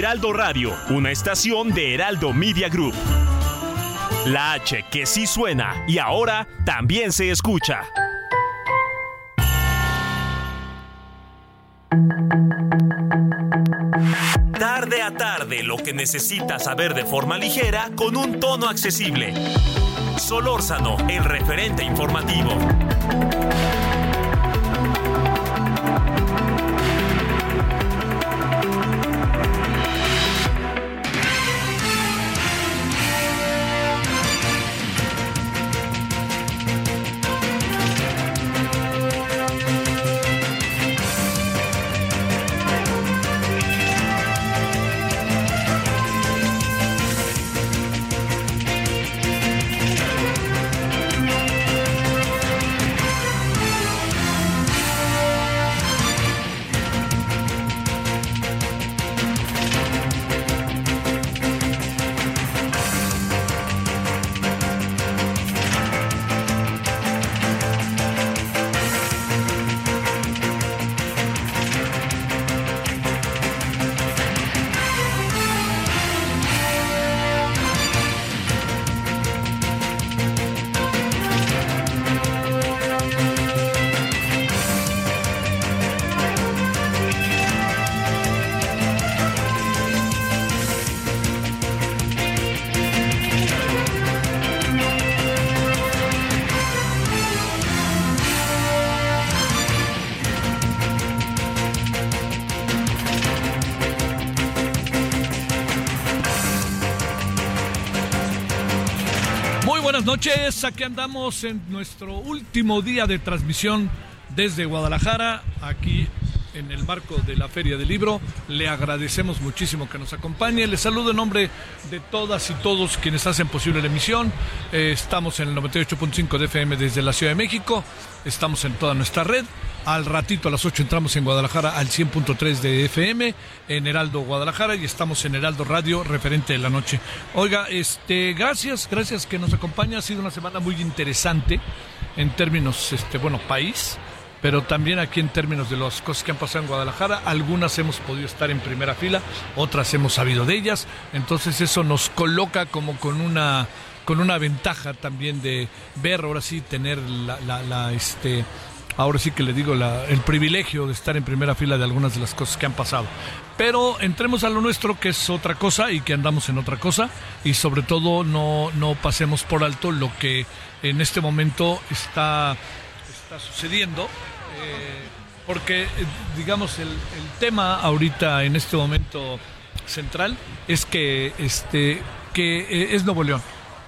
Heraldo Radio, una estación de Heraldo Media Group. La H que sí suena y ahora también se escucha. Tarde a tarde, lo que necesitas saber de forma ligera con un tono accesible. Solórzano, el referente informativo. Noches, aquí andamos en nuestro último día de transmisión desde Guadalajara, aquí en el marco de la Feria del Libro. Le agradecemos muchísimo que nos acompañe. Le saludo en nombre de todas y todos quienes hacen posible la emisión. Eh, estamos en el 98.5 de FM desde la Ciudad de México. Estamos en toda nuestra red. Al ratito a las 8 entramos en Guadalajara al 100.3 de FM en Heraldo Guadalajara y estamos en Heraldo Radio, referente de la noche. Oiga, este, gracias, gracias que nos acompaña. Ha sido una semana muy interesante en términos, este, bueno, país, pero también aquí en términos de las cosas que han pasado en Guadalajara. Algunas hemos podido estar en primera fila, otras hemos sabido de ellas. Entonces eso nos coloca como con una con una ventaja también de ver ahora sí tener la, la, este ahora sí que le digo el privilegio de estar en primera fila de algunas de las cosas que han pasado. Pero entremos a lo nuestro, que es otra cosa y que andamos en otra cosa, y sobre todo no, no pasemos por alto lo que en este momento está, está sucediendo. Eh, porque, eh, digamos, el, tema ahorita en este momento central es que, este, que eh, es Nuevo León.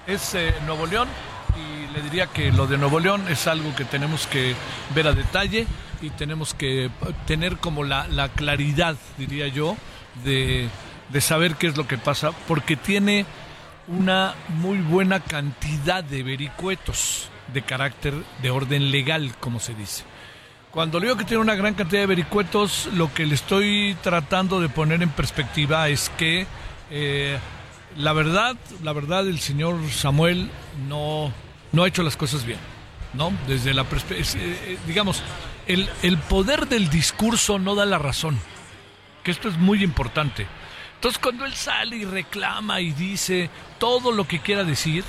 Es Nuevo León le diría que lo de Nuevo León es algo que tenemos que ver a detalle y tenemos que tener como la, la claridad, diría yo, de, de, saber qué es lo que pasa, porque tiene una muy buena cantidad de vericuetos de carácter de orden legal, como se dice. Cuando le digo que tiene una gran cantidad de vericuetos, lo que le estoy tratando de poner en perspectiva es que eh, la verdad, la verdad, el señor Samuel no, no ha hecho las cosas bien, ¿no? Desde la eh, digamos, el, el poder del discurso no da la razón, que esto es muy importante. Entonces, cuando él sale y reclama y dice todo lo que quiera decir,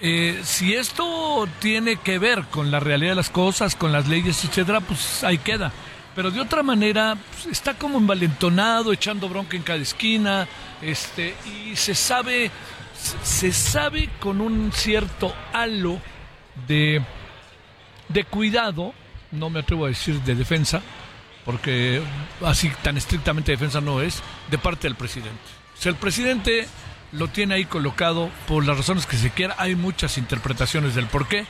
eh, si esto tiene que ver con la realidad de las cosas, con las leyes, etcétera, pues ahí queda. Pero de otra manera, pues, está como envalentonado, echando bronca en cada esquina, este, y se sabe, se sabe con un cierto halo de, de cuidado, no me atrevo a decir de defensa, porque así tan estrictamente defensa no es, de parte del presidente. Si el presidente lo tiene ahí colocado por las razones que se quiera, hay muchas interpretaciones del por qué,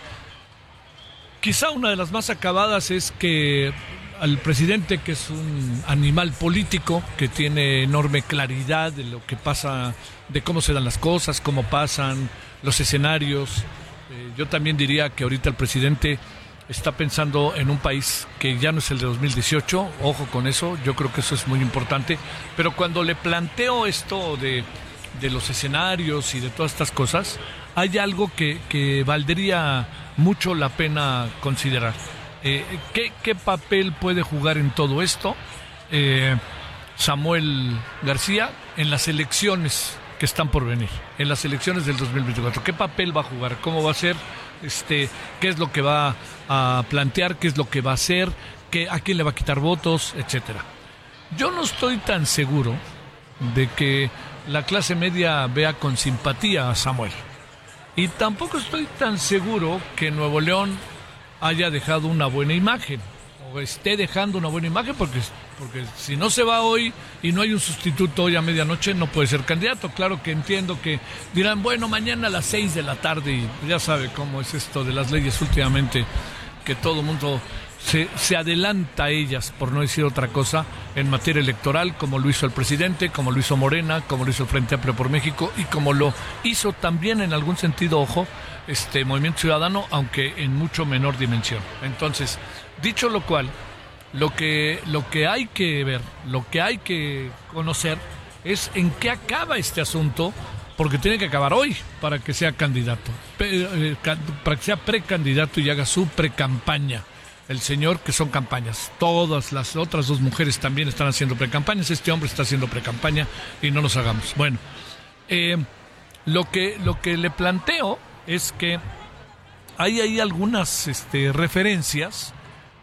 quizá una de las más acabadas es que al presidente, que es un animal político, que tiene enorme claridad de lo que pasa, de cómo se dan las cosas, cómo pasan los escenarios. Eh, yo también diría que ahorita el presidente está pensando en un país que ya no es el de 2018, ojo con eso, yo creo que eso es muy importante, pero cuando le planteo esto de, de los escenarios y de todas estas cosas, hay algo que, que valdría mucho la pena considerar. Eh, ¿qué, ¿qué, papel puede jugar en todo esto eh, Samuel García en las elecciones que están por venir, en las elecciones del 2024? ¿Qué papel va a jugar? ¿Cómo va a ser? Este, ¿Qué es lo que va a plantear? ¿Qué es lo que va a hacer? ¿Qué, ¿A quién le va a quitar votos? Etcétera. Yo no estoy tan seguro de que la clase media vea con simpatía a Samuel. Y tampoco estoy tan seguro que Nuevo León haya dejado una buena imagen o esté dejando una buena imagen porque porque si no se va hoy y no hay un sustituto hoy a medianoche no puede ser candidato. Claro que entiendo que dirán, bueno, mañana a las seis de la tarde y ya sabe cómo es esto de las leyes últimamente, que todo mundo se, se, adelanta a ellas, por no decir otra cosa, en materia electoral, como lo hizo el presidente, como lo hizo Morena, como lo hizo el Frente Amplio por México y como lo hizo también en algún sentido, ojo, este Movimiento Ciudadano, aunque en mucho menor dimensión. Entonces, dicho lo cual, lo que, lo que hay que ver, lo que hay que conocer es en qué acaba este asunto, porque tiene que acabar hoy para que sea candidato, para que sea precandidato y haga su precampaña el señor, que son campañas. Todas las otras dos mujeres también están haciendo precampañas. Este hombre está haciendo precampaña y no nos hagamos. Bueno, eh, lo, que, lo que le planteo es que hay ahí algunas este, referencias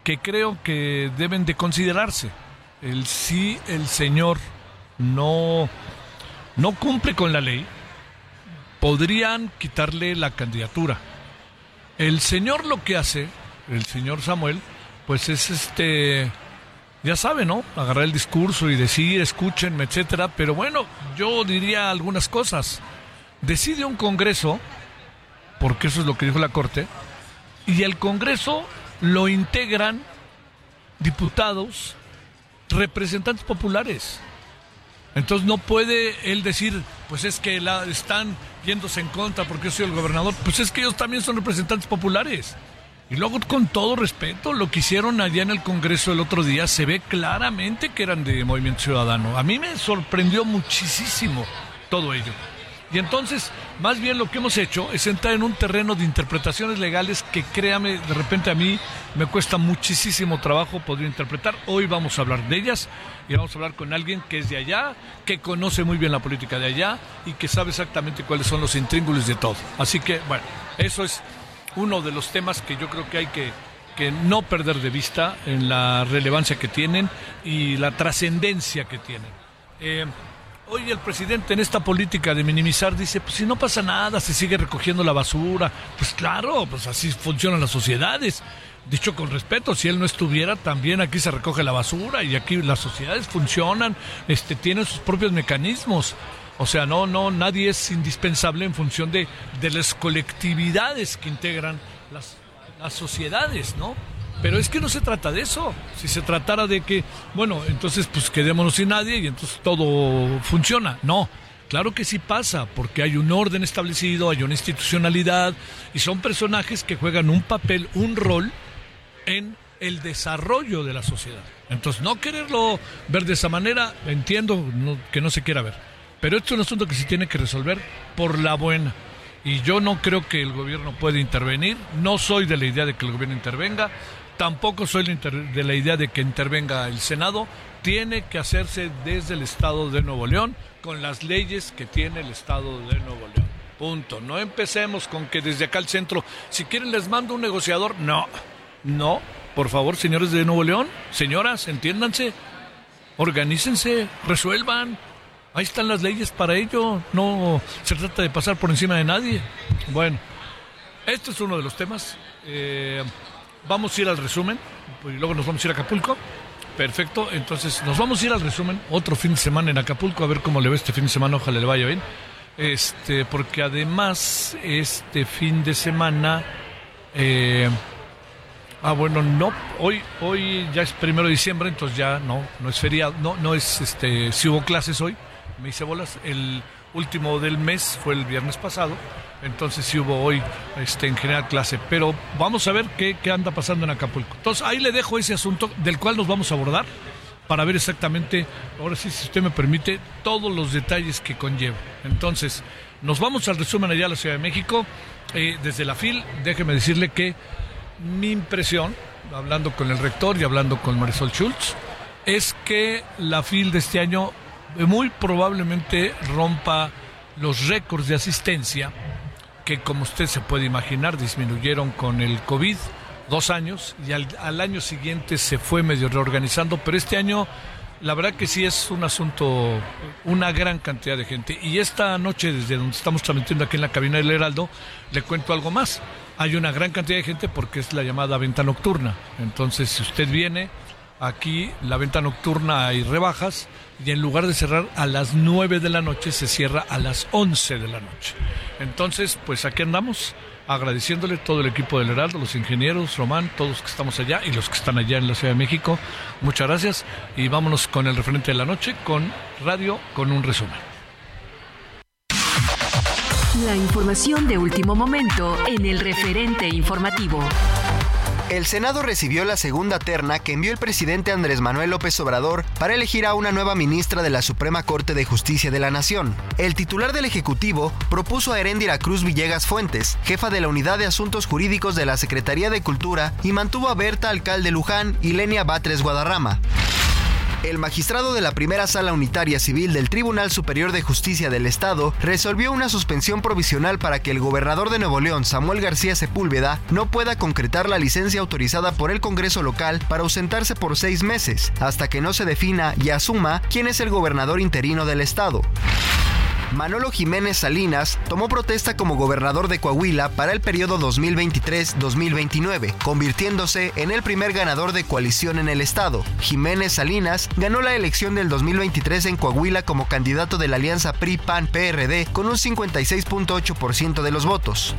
que creo que deben de considerarse. El si el señor no, no cumple con la ley, podrían quitarle la candidatura. El señor lo que hace el señor Samuel, pues es este, ya sabe, ¿no? Agarrar el discurso y decir, escúchenme, etcétera. Pero bueno, yo diría algunas cosas. Decide un Congreso, porque eso es lo que dijo la Corte, y el Congreso lo integran diputados, representantes populares. Entonces no puede él decir, pues es que la, están yéndose en contra porque yo soy el gobernador. Pues es que ellos también son representantes populares. Y luego, con todo respeto, lo que hicieron allá en el Congreso el otro día se ve claramente que eran de Movimiento Ciudadano. A mí me sorprendió muchísimo todo ello. Y entonces, más bien lo que hemos hecho es entrar en un terreno de interpretaciones legales que, créame, de repente a mí me cuesta muchísimo trabajo poder interpretar. Hoy vamos a hablar de ellas y vamos a hablar con alguien que es de allá, que conoce muy bien la política de allá y que sabe exactamente cuáles son los intríngulos de todo. Así que, bueno, eso es uno de los temas que yo creo que hay que, que no perder de vista en la relevancia que tienen y la trascendencia que tienen. Eh, hoy el presidente en esta política de minimizar dice, pues si no pasa nada, se sigue recogiendo la basura. Pues claro, pues así funcionan las sociedades. Dicho con respeto, si él no estuviera, también aquí se recoge la basura y aquí las sociedades funcionan, este, tienen sus propios mecanismos. O sea, no, no, nadie es indispensable en función de, de las colectividades que integran las, las sociedades, ¿no? Pero es que no se trata de eso. Si se tratara de que, bueno, entonces pues quedémonos sin nadie y entonces todo funciona. No, claro que sí pasa, porque hay un orden establecido, hay una institucionalidad y son personajes que juegan un papel, un rol en el desarrollo de la sociedad. Entonces, no quererlo ver de esa manera, entiendo que no se quiera ver. Pero esto es un asunto que se tiene que resolver por la buena. Y yo no creo que el gobierno pueda intervenir. No soy de la idea de que el gobierno intervenga. Tampoco soy de la idea de que intervenga el Senado. Tiene que hacerse desde el Estado de Nuevo León con las leyes que tiene el Estado de Nuevo León. Punto. No empecemos con que desde acá al centro, si quieren les mando un negociador. No, no. Por favor, señores de Nuevo León, señoras, entiéndanse, organícense, resuelvan, Ahí están las leyes para ello. No se trata de pasar por encima de nadie. Bueno, este es uno de los temas. Eh, vamos a ir al resumen. Y luego nos vamos a ir a Acapulco. Perfecto. Entonces nos vamos a ir al resumen. Otro fin de semana en Acapulco. A ver cómo le ve este fin de semana. Ojalá le vaya bien. Este, porque además este fin de semana eh, Ah, bueno, no, hoy, hoy ya es primero de diciembre, entonces ya no, no es feriado, no, no es, este, si hubo clases hoy, me hice bolas, el último del mes fue el viernes pasado, entonces sí hubo hoy, este, en general clase, pero vamos a ver qué, qué anda pasando en Acapulco. Entonces ahí le dejo ese asunto del cual nos vamos a abordar para ver exactamente, ahora sí, si usted me permite, todos los detalles que conlleva. Entonces, nos vamos al resumen allá a la Ciudad de México. Eh, desde la FIL, déjeme decirle que mi impresión, hablando con el rector y hablando con Marisol Schultz, es que la FIL de este año muy probablemente rompa los récords de asistencia que, como usted se puede imaginar, disminuyeron con el COVID dos años y al, al año siguiente se fue medio reorganizando, pero este año la verdad que sí es un asunto, una gran cantidad de gente. Y esta noche, desde donde estamos transmitiendo aquí en la cabina del Heraldo, le cuento algo más. Hay una gran cantidad de gente porque es la llamada venta nocturna. Entonces, si usted viene aquí, la venta nocturna hay rebajas y en lugar de cerrar a las 9 de la noche, se cierra a las 11 de la noche. Entonces, pues aquí andamos agradeciéndole todo el equipo del Heraldo, los ingenieros, Román, todos los que estamos allá y los que están allá en la Ciudad de México. Muchas gracias y vámonos con el referente de la noche, con Radio, con un resumen. La información de último momento en el referente informativo. El Senado recibió la segunda terna que envió el presidente Andrés Manuel López Obrador para elegir a una nueva ministra de la Suprema Corte de Justicia de la Nación. El titular del Ejecutivo propuso a Heréndira Cruz Villegas Fuentes, jefa de la Unidad de Asuntos Jurídicos de la Secretaría de Cultura, y mantuvo a Berta Alcalde Luján y Lenia Batres Guadarrama. El magistrado de la primera sala unitaria civil del Tribunal Superior de Justicia del Estado resolvió una suspensión provisional para que el gobernador de Nuevo León, Samuel García Sepúlveda, no pueda concretar la licencia autorizada por el Congreso local para ausentarse por seis meses, hasta que no se defina y asuma quién es el gobernador interino del Estado. Manolo Jiménez Salinas tomó protesta como gobernador de Coahuila para el periodo 2023-2029, convirtiéndose en el primer ganador de coalición en el estado. Jiménez Salinas ganó la elección del 2023 en Coahuila como candidato de la alianza PRI-PAN-PRD con un 56.8% de los votos.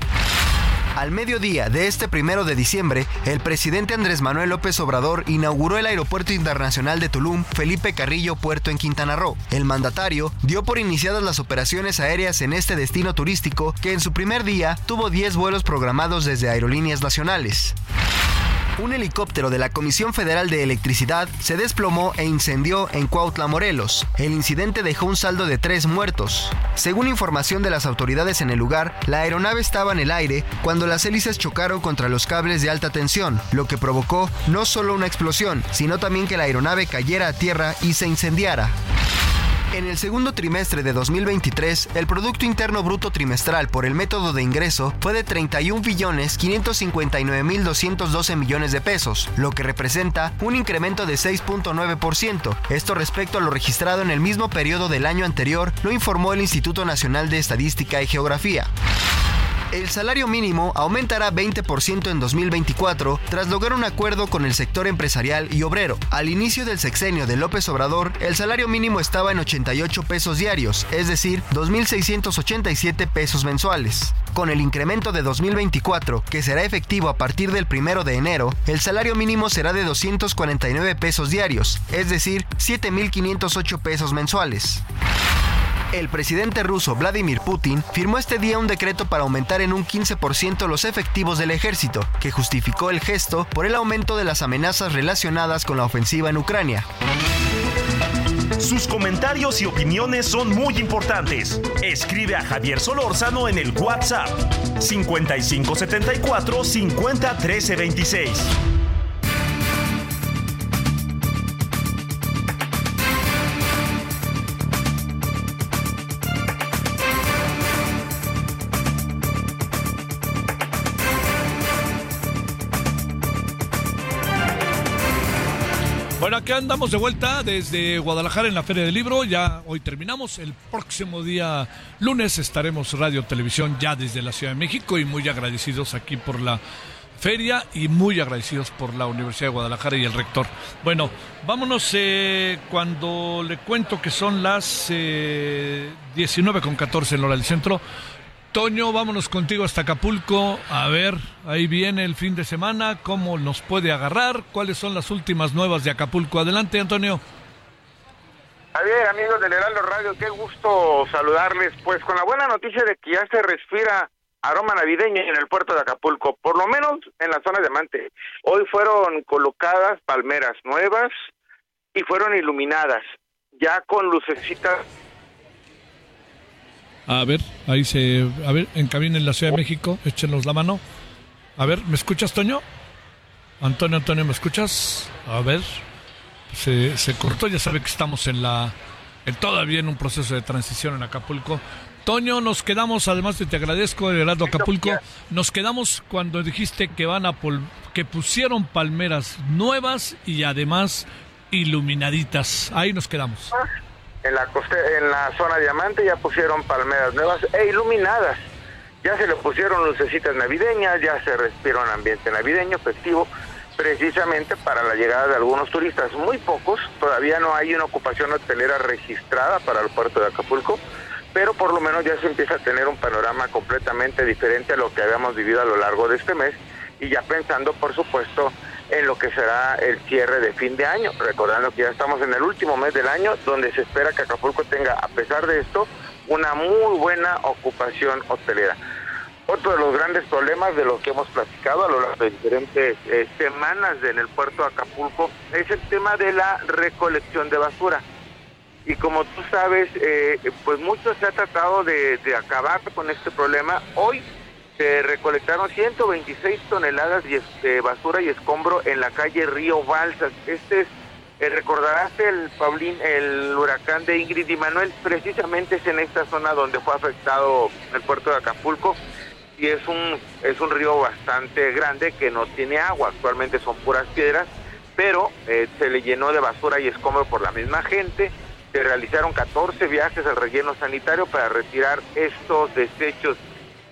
Al mediodía de este primero de diciembre, el presidente Andrés Manuel López Obrador inauguró el Aeropuerto Internacional de Tulum Felipe Carrillo Puerto en Quintana Roo. El mandatario dio por iniciadas las operaciones aéreas en este destino turístico que en su primer día tuvo 10 vuelos programados desde aerolíneas nacionales un helicóptero de la Comisión Federal de Electricidad se desplomó e incendió en Cuautla, Morelos. El incidente dejó un saldo de tres muertos. Según información de las autoridades en el lugar, la aeronave estaba en el aire cuando las hélices chocaron contra los cables de alta tensión, lo que provocó no solo una explosión, sino también que la aeronave cayera a tierra y se incendiara. En el segundo trimestre de 2023, el Producto Interno Bruto trimestral por el método de ingreso fue de 31 billones 559 mil 212 millones de pesos, lo que representa un incremento de 6.9%. Esto respecto a lo registrado en el mismo periodo del año anterior, lo informó el Instituto Nacional de Estadística y Geografía. El salario mínimo aumentará 20% en 2024 tras lograr un acuerdo con el sector empresarial y obrero. Al inicio del sexenio de López Obrador, el salario mínimo estaba en 88 pesos diarios, es decir, 2.687 pesos mensuales. Con el incremento de 2024, que será efectivo a partir del 1 de enero, el salario mínimo será de 249 pesos diarios, es decir, 7.508 pesos mensuales. El presidente ruso Vladimir Putin firmó este día un decreto para aumentar en un 15% los efectivos del ejército, que justificó el gesto por el aumento de las amenazas relacionadas con la ofensiva en Ucrania. Sus comentarios y opiniones son muy importantes. Escribe a Javier Solórzano en el WhatsApp 5574 50 26. Aquí andamos de vuelta desde Guadalajara en la Feria del Libro. Ya hoy terminamos. El próximo día lunes estaremos radio televisión ya desde la Ciudad de México y muy agradecidos aquí por la feria y muy agradecidos por la Universidad de Guadalajara y el rector. Bueno, vámonos eh, cuando le cuento que son las eh, 19 con 14 en hora del centro. Toño, vámonos contigo hasta Acapulco. A ver, ahí viene el fin de semana, cómo nos puede agarrar, cuáles son las últimas nuevas de Acapulco. Adelante, Antonio. Javier, amigos del Heraldo Radio, qué gusto saludarles. Pues con la buena noticia de que ya se respira aroma navideño en el puerto de Acapulco, por lo menos en la zona de Mante. Hoy fueron colocadas palmeras nuevas y fueron iluminadas, ya con lucecitas a ver, ahí se. A ver, en cabina en la Ciudad de México, échenos la mano. A ver, ¿me escuchas, Toño? Antonio, Antonio, ¿me escuchas? A ver, se, se cortó, ya sabe que estamos en la. En, todavía en un proceso de transición en Acapulco. Toño, nos quedamos, además de te agradezco, Gerardo Acapulco, nos quedamos cuando dijiste que van a que pusieron palmeras nuevas y además iluminaditas. Ahí nos quedamos. En la, en la zona diamante ya pusieron palmeras nuevas e iluminadas. Ya se le pusieron lucecitas navideñas, ya se respira un ambiente navideño, festivo, precisamente para la llegada de algunos turistas. Muy pocos, todavía no hay una ocupación hotelera registrada para el puerto de Acapulco, pero por lo menos ya se empieza a tener un panorama completamente diferente a lo que habíamos vivido a lo largo de este mes y ya pensando, por supuesto, en lo que será el cierre de fin de año, recordando que ya estamos en el último mes del año donde se espera que Acapulco tenga, a pesar de esto, una muy buena ocupación hotelera. Otro de los grandes problemas de los que hemos platicado a lo largo de diferentes eh, semanas en el puerto de Acapulco es el tema de la recolección de basura. Y como tú sabes, eh, pues mucho se ha tratado de, de acabar con este problema. Hoy se recolectaron 126 toneladas de basura y escombro en la calle Río Balsas. Este es, eh, recordarás el Paulín, el huracán de Ingrid y Manuel, precisamente es en esta zona donde fue afectado el puerto de Acapulco y es un es un río bastante grande que no tiene agua, actualmente son puras piedras, pero eh, se le llenó de basura y escombro por la misma gente. Se realizaron 14 viajes al relleno sanitario para retirar estos desechos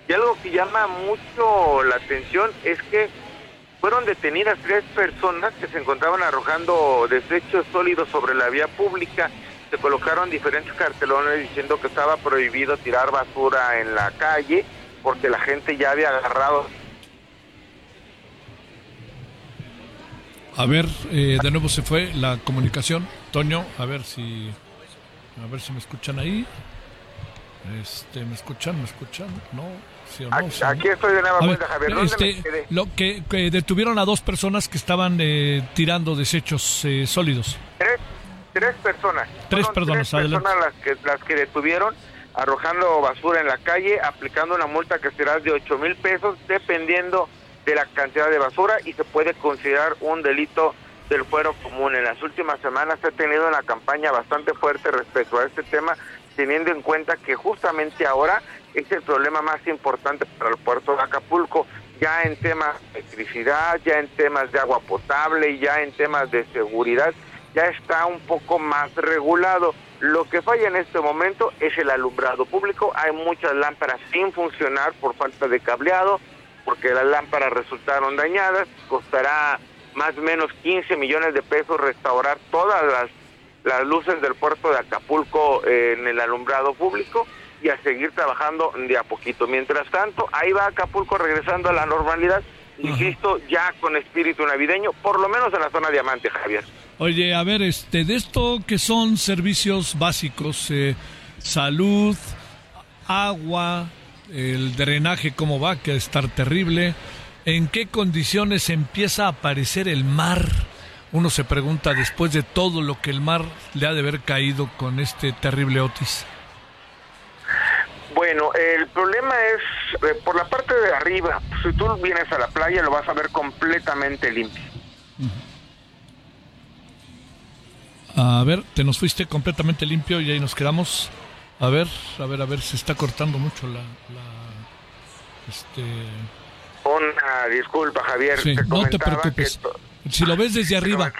y algo que llama mucho la atención es que fueron detenidas tres personas que se encontraban arrojando desechos sólidos sobre la vía pública. Se colocaron diferentes cartelones diciendo que estaba prohibido tirar basura en la calle porque la gente ya había agarrado. A ver, eh, de nuevo se fue la comunicación. Toño, a ver si, a ver si me escuchan ahí. Este, ¿me escuchan? ¿Me escuchan? No. Aquí estoy de nueva cuenta, Javier. Este, lo que, detuvieron a dos personas que estaban eh, tirando desechos eh, sólidos. Tres, tres personas. Tres, personas, tres personas las que, las que detuvieron arrojando basura en la calle, aplicando una multa que será de 8 mil pesos, dependiendo de la cantidad de basura y se puede considerar un delito del fuero común. En las últimas semanas se ha tenido una campaña bastante fuerte respecto a este tema, teniendo en cuenta que justamente ahora es el problema más importante para el puerto de Acapulco, ya en temas de electricidad, ya en temas de agua potable, ya en temas de seguridad, ya está un poco más regulado. Lo que falla en este momento es el alumbrado público. Hay muchas lámparas sin funcionar por falta de cableado, porque las lámparas resultaron dañadas. Costará más o menos 15 millones de pesos restaurar todas las, las luces del puerto de Acapulco en el alumbrado público y a seguir trabajando de a poquito. Mientras tanto, ahí va Acapulco regresando a la normalidad, insisto, ya con espíritu navideño, por lo menos en la zona diamante, Javier. Oye, a ver, este, de esto que son servicios básicos, eh, salud, agua, el drenaje, cómo va, que estar terrible. ¿En qué condiciones empieza a aparecer el mar? Uno se pregunta después de todo lo que el mar le ha de haber caído con este terrible Otis. Bueno, el problema es eh, por la parte de arriba. Si tú vienes a la playa lo vas a ver completamente limpio. A ver, te nos fuiste completamente limpio y ahí nos quedamos. A ver, a ver, a ver, se está cortando mucho la... este... Una disculpa, Javier. no te preocupes. Si lo ves desde arriba.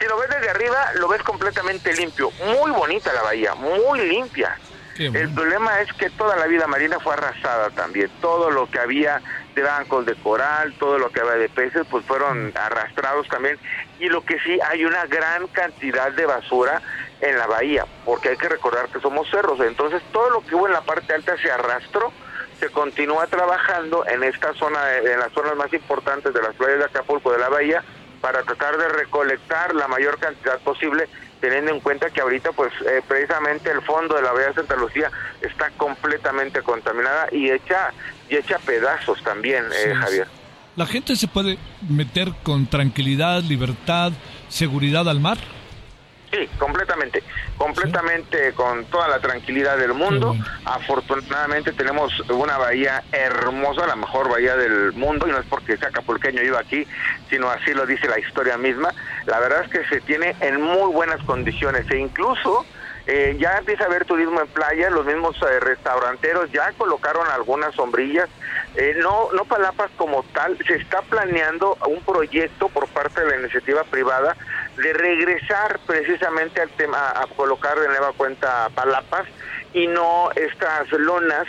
Si lo ves desde arriba, lo ves completamente limpio. Muy bonita la bahía, muy limpia. El problema es que toda la vida marina fue arrasada también. Todo lo que había de bancos de coral, todo lo que había de peces, pues fueron arrastrados también. Y lo que sí, hay una gran cantidad de basura en la bahía, porque hay que recordar que somos cerros, entonces todo lo que hubo en la parte alta se arrastró, se continúa trabajando en esta zona, en las zonas más importantes de las playas de Acapulco, de la bahía, para tratar de recolectar la mayor cantidad posible, teniendo en cuenta que ahorita pues eh, precisamente el fondo de la bahía de Santa Lucía está completamente contaminada y hecha, y hecha pedazos también, eh, Javier. ¿La gente se puede meter con tranquilidad, libertad, seguridad al mar? Sí, completamente, completamente con toda la tranquilidad del mundo. Afortunadamente tenemos una bahía hermosa, la mejor bahía del mundo, y no es porque sea acapulqueño yo aquí, sino así lo dice la historia misma. La verdad es que se tiene en muy buenas condiciones e incluso eh, ya empieza a haber turismo en playa, los mismos eh, restauranteros ya colocaron algunas sombrillas, eh, no, no palapas como tal, se está planeando un proyecto por parte de la iniciativa privada de regresar precisamente al tema, a colocar de nueva cuenta palapas y no estas lonas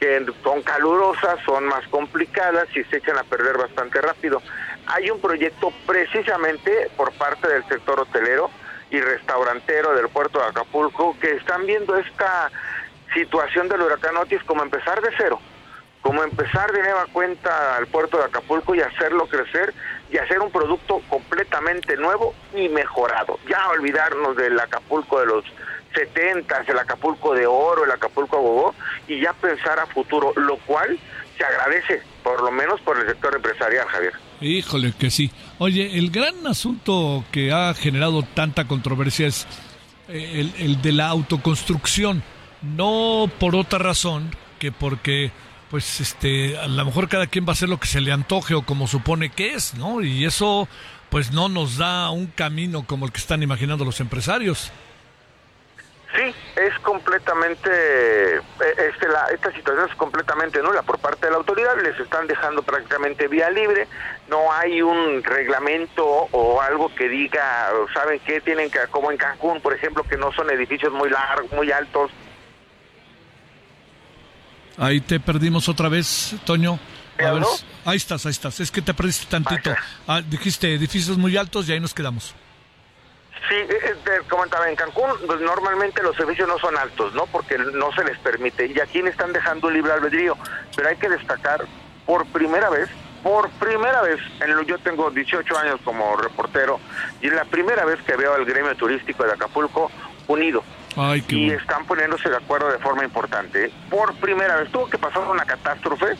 que son calurosas, son más complicadas y se echan a perder bastante rápido. Hay un proyecto precisamente por parte del sector hotelero y restaurantero del puerto de Acapulco que están viendo esta situación del huracán Otis como empezar de cero, como empezar de nueva cuenta al puerto de Acapulco y hacerlo crecer y hacer un producto completamente nuevo y mejorado. Ya olvidarnos del Acapulco de los 70, el Acapulco de oro, el Acapulco Agogó y ya pensar a futuro, lo cual se agradece, por lo menos por el sector empresarial, Javier. Híjole, que sí. Oye, el gran asunto que ha generado tanta controversia es eh, el, el de la autoconstrucción. No por otra razón que porque pues este a lo mejor cada quien va a hacer lo que se le antoje o como supone que es, ¿no? Y eso pues no nos da un camino como el que están imaginando los empresarios. Sí, es completamente, eh, este, la, esta situación es completamente nula por parte de la autoridad, les están dejando prácticamente vía libre, no hay un reglamento o algo que diga, ¿saben qué? Tienen que, como en Cancún, por ejemplo, que no son edificios muy largos, muy altos. Ahí te perdimos otra vez, Toño. A ver, ahí estás, ahí estás. Es que te perdiste tantito. Ah, dijiste edificios muy altos y ahí nos quedamos. Sí, eh, te comentaba, en Cancún pues, normalmente los servicios no son altos, ¿no? Porque no se les permite. Y aquí le están dejando libre albedrío. Pero hay que destacar, por primera vez, por primera vez, en lo, yo tengo 18 años como reportero, y es la primera vez que veo al gremio turístico de Acapulco unido. Ay, qué y bueno. están poniéndose de acuerdo de forma importante. Por primera vez tuvo que pasar una catástrofe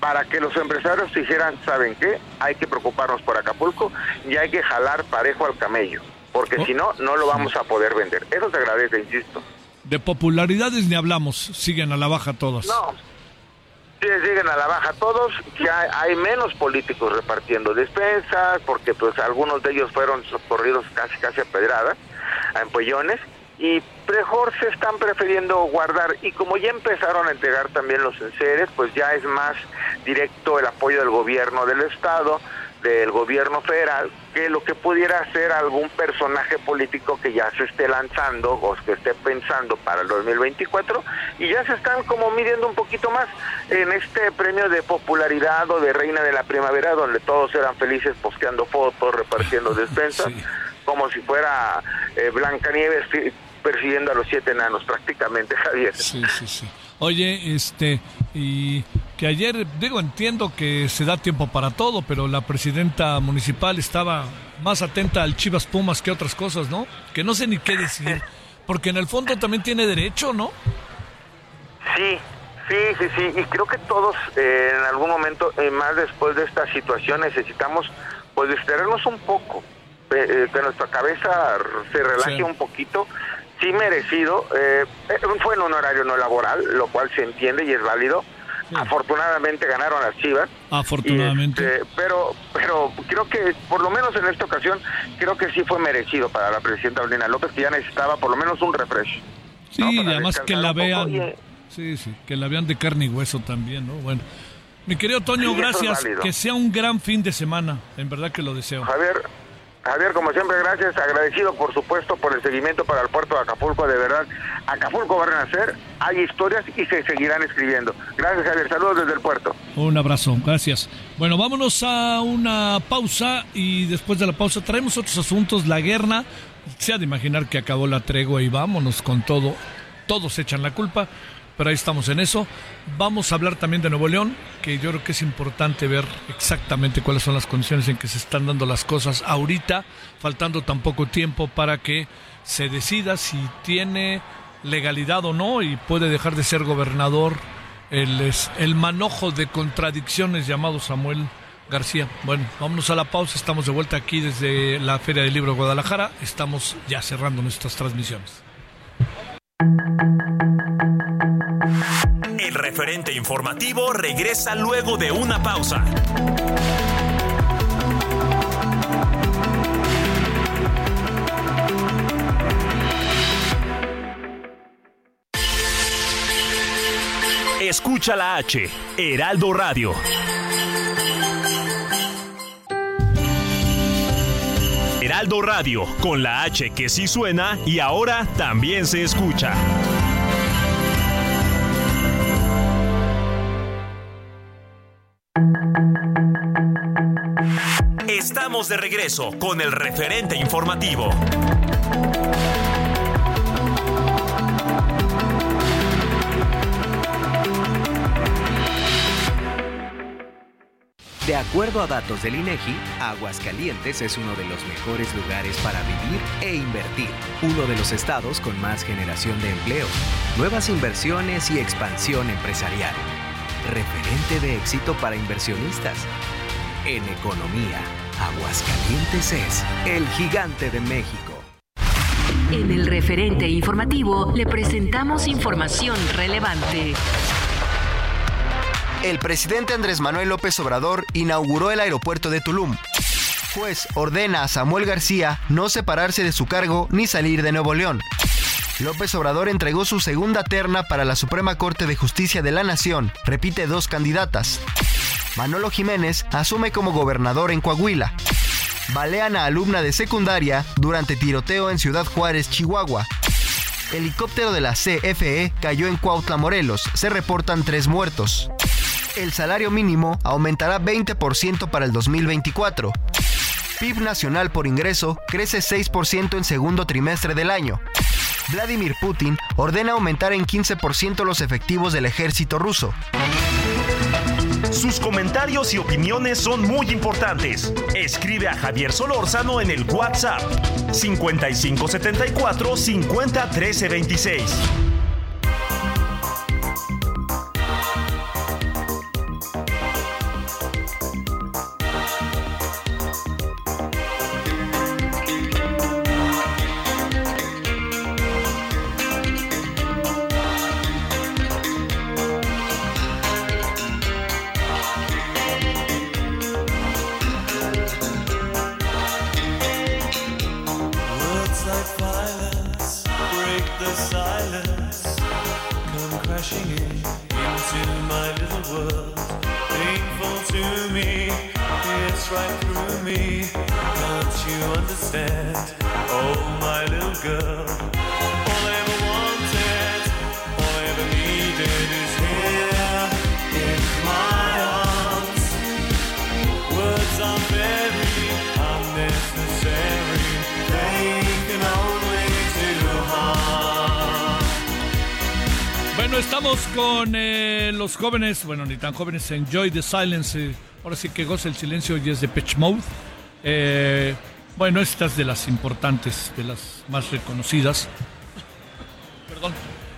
para que los empresarios dijeran, ¿saben qué? Hay que preocuparnos por Acapulco y hay que jalar parejo al camello, porque Oh. si no, no lo vamos a poder vender. Eso se agradece, insisto. De popularidades ni hablamos, siguen a la baja todas. No, siguen a la baja todos, hay, hay menos políticos repartiendo despensas, porque pues algunos de ellos fueron socorridos casi casi a pedradas, a empollones, y mejor se están prefiriendo guardar, y como ya empezaron a entregar también los enseres, pues ya es más directo el apoyo del gobierno del estado, del gobierno federal, que lo que pudiera ser algún personaje político que ya se esté lanzando o que esté pensando para el 2024 y ya se están como midiendo un poquito más en este premio de popularidad o de reina de la primavera donde todos eran felices posteando fotos, repartiendo despensas, Sí. como si fuera eh, Blancanieves persiguiendo a los siete enanos prácticamente, Javier. Sí, sí, sí. Oye, este, y que ayer, digo, entiendo que se da tiempo para todo, pero la presidenta municipal estaba más atenta al Chivas Pumas que a otras cosas, ¿no? Que no sé ni qué decir, porque en el fondo también tiene derecho, ¿no? Sí, sí, sí, sí, y creo que todos eh, en algún momento, eh, más después de esta situación, necesitamos pues distraernos un poco, eh, que nuestra cabeza se relaje Sí. un poquito, sí merecido, fue en un horario no laboral, lo cual se entiende y es válido. Sí. Afortunadamente ganaron las Chivas. Afortunadamente. Y, este, pero, pero creo que, por lo menos en esta ocasión, creo que sí fue merecido para la presidenta Paulina López, que ya necesitaba por lo menos un refresh. Sí, ¿no? y además que la vean. y- Sí, sí, que la vean de carne y hueso también, ¿no? Bueno. Mi querido Toño, Sí, eso es gracias. Que sea un gran fin de semana. En verdad que lo deseo. Javier, Javier, como siempre, gracias. Agradecido, por supuesto, por el seguimiento para el puerto de Acapulco. De verdad, Acapulco va a renacer. Hay historias y se seguirán escribiendo. Gracias, Javier. Saludos desde el puerto. Un abrazo. Gracias. Bueno, vámonos a una pausa y después de la pausa traemos otros asuntos. La guerra. Se ha de imaginar que acabó la tregua y vámonos con todo. Todos echan la culpa pero ahí estamos en eso. Vamos a hablar también de Nuevo León, que yo creo que es importante ver exactamente cuáles son las condiciones en que se están dando las cosas ahorita, faltando tan poco tiempo para que se decida si tiene legalidad o no y puede dejar de ser gobernador el, el manojo de contradicciones llamado Samuel García. Bueno, vámonos a la pausa, estamos de vuelta aquí desde la Feria del Libro de Guadalajara, estamos ya cerrando nuestras transmisiones. El referente informativo regresa luego de una pausa. Escucha la H, Heraldo Radio. Heraldo Radio, con la H que sí suena y ahora también se escucha. Estamos de regreso con el referente informativo. De acuerdo a datos del INEGI, Aguascalientes es uno de los mejores lugares para vivir e invertir, uno de los estados con más generación de empleo, nuevas inversiones y expansión empresarial. Referente de éxito para inversionistas. En economía, Aguascalientes es el gigante de México. En el referente informativo le presentamos información relevante. El presidente Andrés Manuel López Obrador inauguró el aeropuerto de Tulum. Juez ordena a Samuel García no separarse de su cargo ni salir de Nuevo León. López Obrador entregó su segunda terna para la Suprema Corte de Justicia de la Nación. Repite dos candidatas. Manolo Jiménez asume como gobernador en Coahuila. Balean a alumna de secundaria durante tiroteo en Ciudad Juárez, Chihuahua. Helicóptero de la CFE cayó en Cuautla, Morelos. Se reportan tres muertos. El salario mínimo aumentará 20% para el 2024. PIB nacional por ingreso crece 6% en segundo trimestre del año. Vladimir Putin ordena aumentar en 15% los efectivos del ejército ruso. Sus comentarios y opiniones son muy importantes. Escribe a Javier Solórzano en el WhatsApp 5574 little world painful to me. It's right through me. Can't you understand? Oh, my little girl. 501326. los jóvenes, bueno, ni tan jóvenes, Enjoy the Silence. Eh, ahora sí que goza el silencio y es de Pitch Mode. Eh, bueno, esta es de las importantes, de las más reconocidas. Perdón.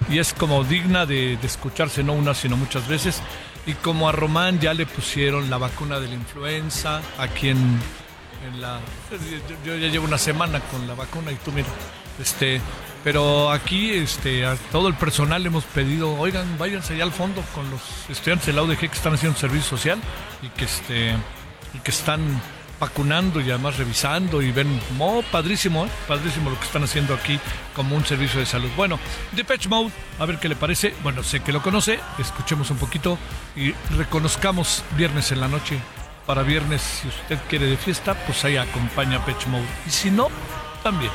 Y es como digna de, escucharse no una, sino muchas veces. Y como a Román ya le pusieron la vacuna de la influenza, aquí en, en la... Yo, ya llevo una semana con la vacuna y tú mira, este, pero aquí este, a todo el personal le hemos pedido, oigan, váyanse allá al fondo con los estudiantes de la UDG que están haciendo servicio social y que, este, y que están vacunando y además revisando y ven, oh, padrísimo, ¿eh? padrísimo lo que están haciendo aquí como un servicio de salud. Bueno, Depeche Mode, a ver qué le parece. Bueno, sé que lo conoce, escuchemos un poquito y reconozcamos viernes en la noche para viernes, si usted quiere de fiesta, pues ahí acompaña Pech Mode. Y si no, también.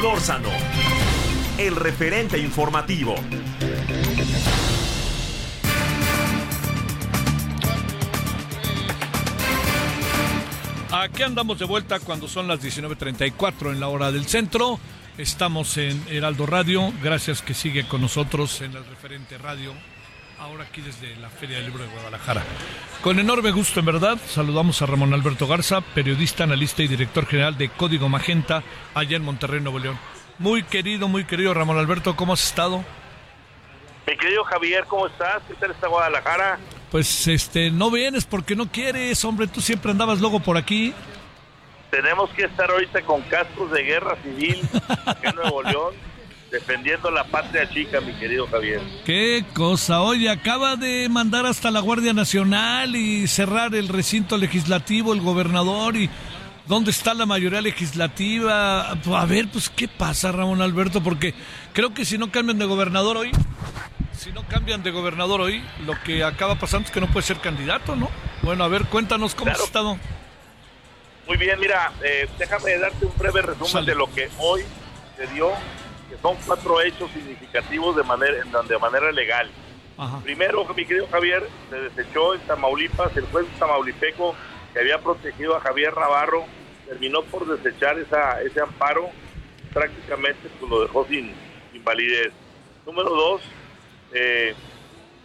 Solórzano, el referente informativo. Aquí andamos de vuelta cuando son las 19.34 en la hora del centro. Estamos en Heraldo Radio. Gracias que sigue con nosotros en el referente radio. Ahora aquí desde la Feria del Libro de Guadalajara. Con enorme gusto, en verdad, saludamos a Ramón Alberto Garza, periodista, analista y director general de Código Magenta, allá en Monterrey, Nuevo León. Muy querido, muy querido Ramón Alberto, ¿cómo has estado? Mi querido Javier, ¿cómo estás? ¿Qué tal está Guadalajara? Pues este, no vienes porque no quieres, hombre, tú siempre andabas luego por aquí. Tenemos que estar ahorita con cascos de guerra civil en Nuevo León, defendiendo la patria chica, mi querido Javier. Qué cosa, oye, acaba de mandar hasta la Guardia Nacional y cerrar el recinto legislativo, el gobernador y... ¿Dónde está la mayoría legislativa? A ver, pues, ¿qué pasa, Ramón Alberto? Porque creo que si no cambian de gobernador hoy, si no cambian de gobernador hoy, lo que acaba pasando es que no puede ser candidato, ¿no? Bueno, a ver, cuéntanos cómo has estado. Muy bien, mira, eh, déjame darte un breve resumen de lo que hoy se dio, que son cuatro hechos significativos de manera, de manera legal. Primero, mi querido Javier, se desechó en Tamaulipas, el juez tamaulipeco que había protegido a Javier Navarro terminó por desechar esa, ese amparo, prácticamente pues lo dejó sin, invalidez. Número dos, eh,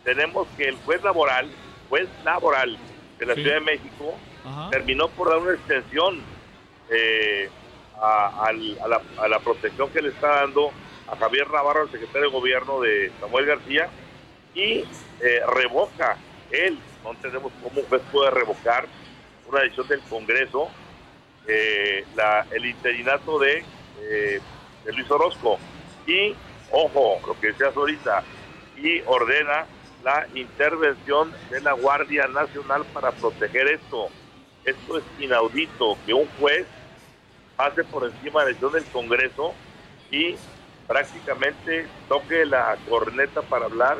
tenemos que el juez laboral, juez laboral de la Ciudad de México, terminó por dar una extensión eh, a, la, a, la, protección que le está dando a Javier Navarro, el secretario de gobierno de Samuel García, y eh, revoca él, no entendemos cómo un juez puede revocar una decisión del Congreso eh, el interinato de, eh, de, Luis Orozco. Y, ojo, lo que decías ahorita, y ordena la intervención de la Guardia Nacional para proteger esto. Esto es inaudito, que un juez pase por encima de la del Congreso y prácticamente toque la corneta para hablar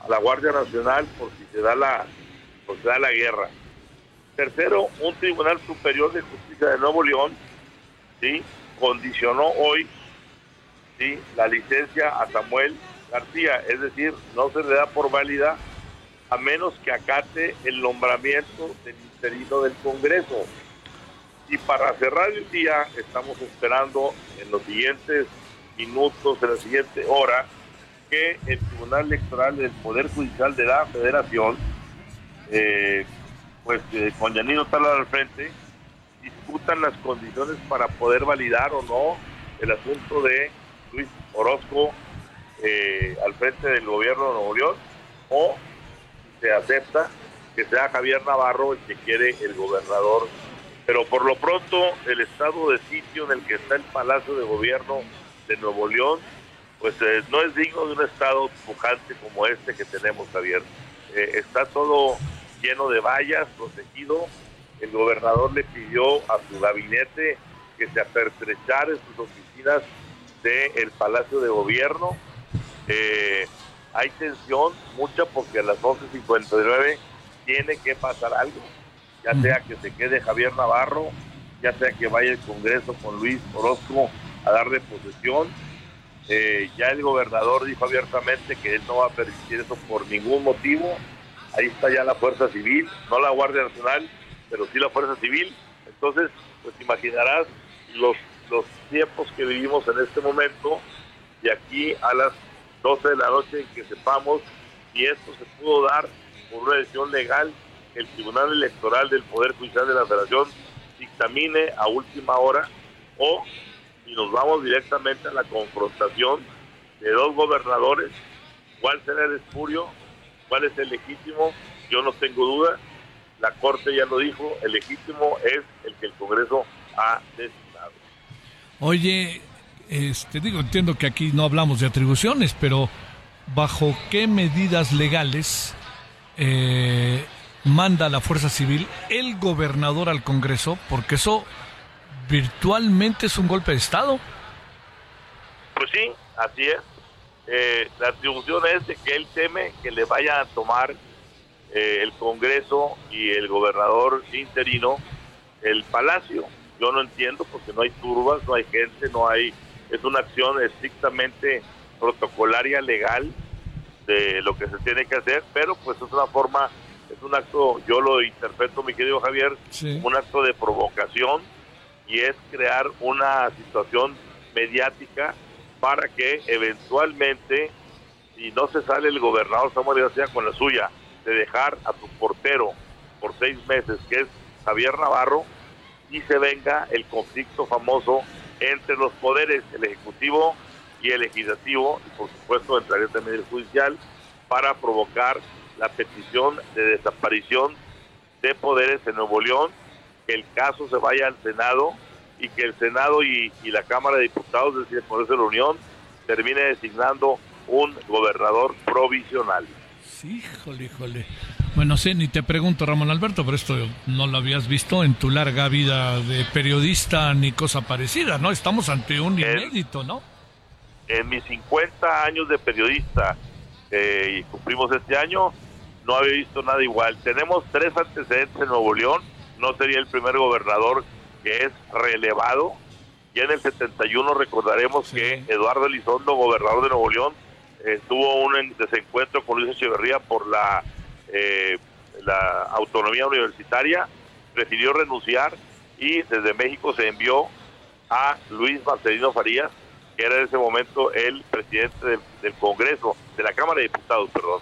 a la Guardia Nacional por si se da la, por si da la guerra. Tercero, un Tribunal Superior de Justicia de Nuevo León ¿sí? condicionó hoy ¿sí? la licencia a Samuel García, es decir, no se le da por válida a menos que acate el nombramiento del interino del Congreso. Y para cerrar el día, estamos esperando en los siguientes minutos, en la siguiente hora, que el Tribunal Electoral del Poder Judicial de la Federación eh, pues eh, con Yanino Talar al frente, disputan las condiciones para poder validar o no el asunto de Luis Orozco eh, al frente del gobierno de Nuevo León o se acepta que sea Javier Navarro el que quiere el gobernador. Pero por lo pronto el estado de sitio en el que está el Palacio de Gobierno de Nuevo León, pues eh, no es digno de un estado pujante como este que tenemos, Javier. está todo lleno de vallas, protegido. El gobernador le pidió a su gabinete que se apertrechara en sus oficinas del Palacio de Gobierno. Eh, hay tensión, mucha, porque a las 11.59 tiene que pasar algo, ya sea que se quede Javier Navarro, ya sea que vaya el Congreso con Luis Orozco a darle posesión. Eh, ya el gobernador dijo abiertamente que él no va a permitir eso por ningún motivo ahí está ya la Fuerza Civil, no la Guardia Nacional, pero sí la Fuerza Civil. Entonces, pues imaginarás los, los tiempos que vivimos en este momento, de aquí a las 12 de la noche en que sepamos si esto se pudo dar por una decisión legal el Tribunal Electoral del Poder Judicial de la Federación dictamine a última hora o si nos vamos directamente a la confrontación de dos gobernadores, cuál será el espurio ¿Cuál es el legítimo? Yo no tengo duda. La Corte ya lo dijo, el legítimo es el que el Congreso ha designado. Oye, este, digo, entiendo que aquí no hablamos de atribuciones, pero ¿bajo qué medidas legales eh, manda la Fuerza Civil, el gobernador al Congreso, porque eso virtualmente es un golpe de Estado. Pues sí, así es. Eh, la atribución es de que él teme que le vaya a tomar eh, el Congreso y el gobernador interino el palacio. Yo no entiendo porque no hay turbas, no hay gente, no hay... Es una acción estrictamente protocolaria, legal, de lo que se tiene que hacer, pero pues es una forma, es un acto, yo lo interpreto, mi querido Javier, un acto de provocación y es crear una situación mediática para que eventualmente, si no se sale el gobernador Samuel García con la suya, de dejar a su portero por seis meses, que es Javier Navarro, y se venga el conflicto famoso entre los poderes, el Ejecutivo y el Legislativo, y por supuesto entraría también el Judicial, para provocar la petición de desaparición de poderes en Nuevo León, que el caso se vaya al Senado y que el Senado y, la Cámara de Diputados, es decir, por de la Unión, termine designando un gobernador provisional. Sí, híjole, híjole. Bueno, sí, ni te pregunto, Ramón Alberto, pero esto no lo habías visto en tu larga vida de periodista ni cosa parecida, ¿no? Estamos ante un inédito, ¿no? En mis 50 años de periodista, eh, y cumplimos este año, no había visto nada igual. Tenemos tres antecedentes en Nuevo León, no sería el primer gobernador que es relevado. Ya en el 71 recordaremos que Eduardo Elizondo, gobernador de Nuevo León, eh, tuvo un desencuentro con Luis Echeverría por la, eh, la autonomía universitaria, prefirió renunciar y desde México se envió a Luis Marcelino Farías, que era en ese momento el presidente del, Congreso, de la Cámara de Diputados, perdón.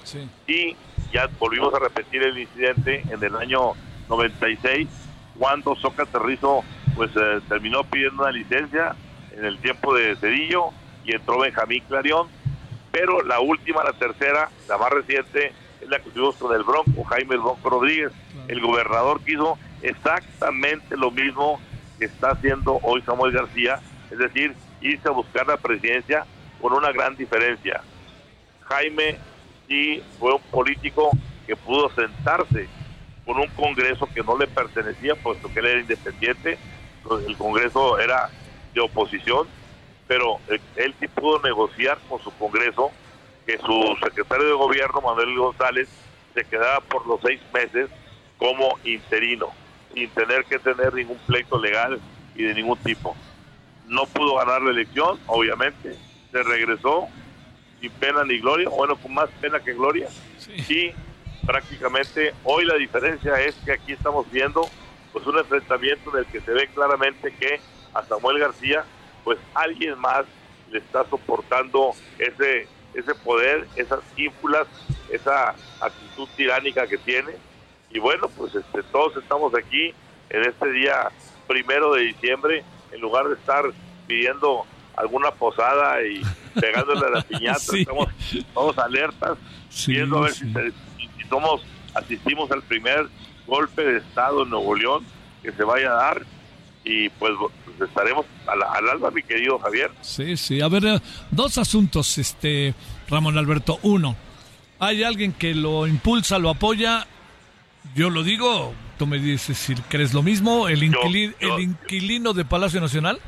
Y ya volvimos a repetir el incidente en el año 96 cuando Sócrates Rizzo pues eh, terminó pidiendo una licencia en el tiempo de Cedillo y entró Benjamín Clarión, pero la última, la tercera, la más reciente, es la que tuvimos con el Bronco, Jaime el Bronco Rodríguez. El gobernador quiso exactamente lo mismo que está haciendo hoy Samuel García, es decir, irse a buscar la presidencia con una gran diferencia. Jaime sí fue un político que pudo sentarse con un Congreso que no le pertenecía, puesto que él era independiente, el Congreso era de oposición, pero él sí pudo negociar con su Congreso que su secretario de gobierno, Manuel González, se quedara por los seis meses como interino, sin tener que tener ningún pleito legal y de ningún tipo. No pudo ganar la elección, obviamente, se regresó sin pena ni gloria, bueno, con más pena que gloria, y prácticamente hoy la diferencia es que aquí estamos viendo pues un enfrentamiento en el que se ve claramente que a Samuel García pues alguien más le está soportando ese ese poder, esas ínfulas, esa actitud tiránica que tiene. Y bueno pues este, todos estamos aquí en este día primero de diciembre en lugar de estar pidiendo alguna posada y pegándole a la piñata, estamos todos alertas, viendo a ver si, si somos, asistimos al primer golpe de Estado en Nuevo León que se vaya a dar y pues, pues estaremos al, alba, mi querido Javier. Sí, sí. A ver, eh, dos asuntos, este Ramón Alberto. Uno, hay alguien que lo impulsa, lo apoya. Yo lo digo, tú me dices si crees lo mismo. El, el inquilino de Palacio Nacional.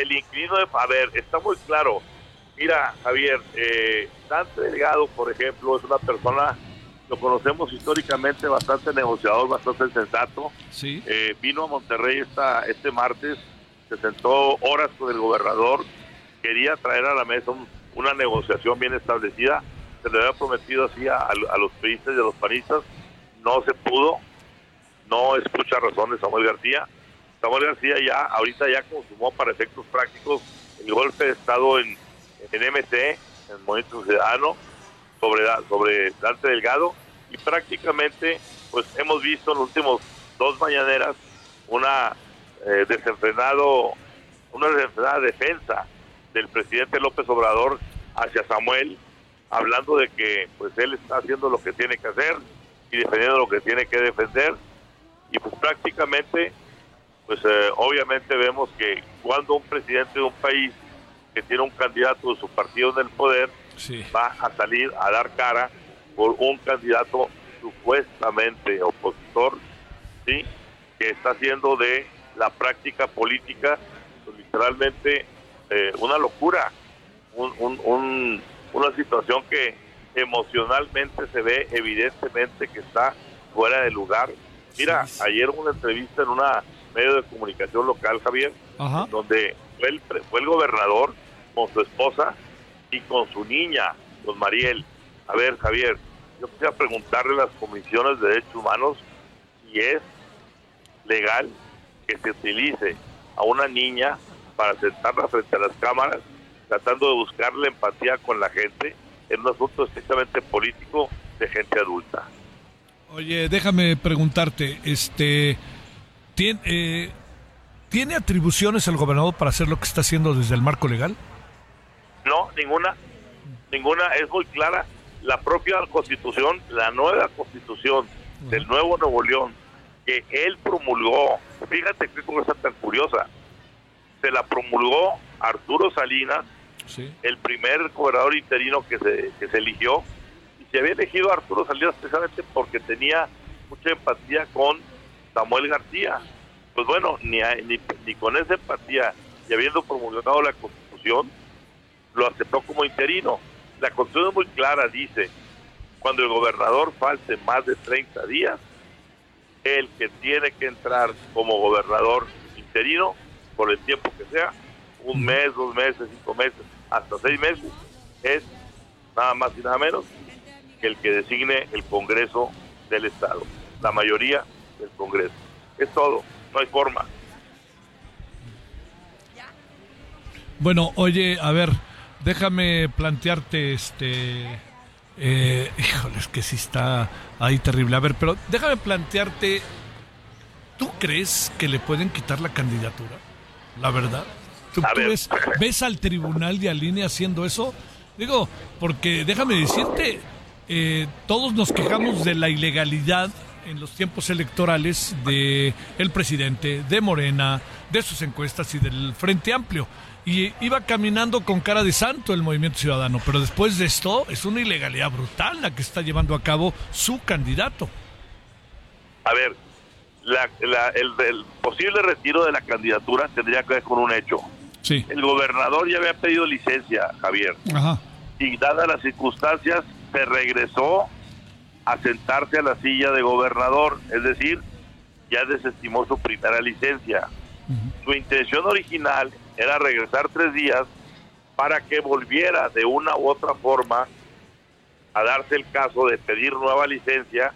El inquilino de... A ver, está muy claro. Mira, Javier, eh, Dante Delgado, por ejemplo, es una persona lo conocemos históricamente bastante negociador, bastante sensato. Sí. Eh, vino a Monterrey esta, este martes, se sentó horas con el gobernador, quería traer a la mesa una negociación bien establecida, se le había prometido así a, los periodistas y a los panistas, no se pudo, no escucha razones Samuel García. Samuel García ya, ahorita ya consumó para efectos prácticos el golpe de Estado en, en MT, en Movimiento Ciudadano, sobre, sobre Dante Delgado y prácticamente pues hemos visto en los últimos dos mañaneras una eh, desenfrenado una desenfrenada defensa del presidente López Obrador hacia Samuel hablando de que pues él está haciendo lo que tiene que hacer y defendiendo lo que tiene que defender y pues prácticamente pues eh, obviamente vemos que cuando un presidente de un país que tiene un candidato de su partido en el poder va a salir a dar cara por un candidato supuestamente opositor, ¿sí? que está haciendo de la práctica política pues, literalmente eh, una locura, una situación que emocionalmente se ve evidentemente que está fuera de lugar. Mira, ayer una entrevista en una medio de comunicación local, Javier, donde fue el, fue el gobernador con su esposa y con su niña, con Mariel. A ver, Javier, yo quisiera preguntarle a las comisiones de derechos humanos si es legal que se utilice a una niña para sentarla frente a las cámaras, tratando de buscar la empatía con la gente en un asunto estrictamente político de gente adulta. Oye, déjame preguntarte, este, ¿tiene, eh, ¿tiene atribuciones el gobernador para hacer lo que está haciendo desde el marco legal? No, ninguna, ninguna, es muy clara. La propia constitución, la nueva constitución del nuevo Nuevo León, que él promulgó, fíjate qué cosa tan curiosa, se la promulgó Arturo Salinas, el primer gobernador interino que se, que se eligió, y se había elegido a Arturo Salinas precisamente porque tenía mucha empatía con Samuel García. Pues bueno, ni, ni, ni con esa empatía y habiendo promulgado la constitución, lo aceptó como interino. La constitución es muy clara, dice, cuando el gobernador falte más de 30 días, el que tiene que entrar como gobernador interino por el tiempo que sea, un mes, dos meses, cinco meses, hasta seis meses, es nada más y nada menos que el que designe el Congreso del Estado, la mayoría del Congreso. Es todo, no hay forma. Bueno, oye, a ver, déjame plantearte este... Eh, híjole, es que sí está ahí terrible. A ver, pero déjame plantearte, ¿tú crees que le pueden quitar la candidatura? la verdad. ¿Tú, ves, al tribunal de Aline haciendo eso? Digo, porque déjame decirte, eh, todos nos quejamos de la ilegalidad en los tiempos electorales de el presidente, de Morena, de sus encuestas y del Frente Amplio. Y iba caminando con cara de santo el movimiento ciudadano, pero después de esto es una ilegalidad brutal la que está llevando a cabo su candidato. A ver, el, posible retiro de la candidatura tendría que ver con un hecho. Sí. El gobernador ya había pedido licencia, Javier. Y dadas las circunstancias, se regresó a sentarse a la silla de gobernador. Es decir, ya desestimó su primera licencia. Su intención original era regresar tres días para que volviera de una u otra forma a darse el caso de pedir nueva licencia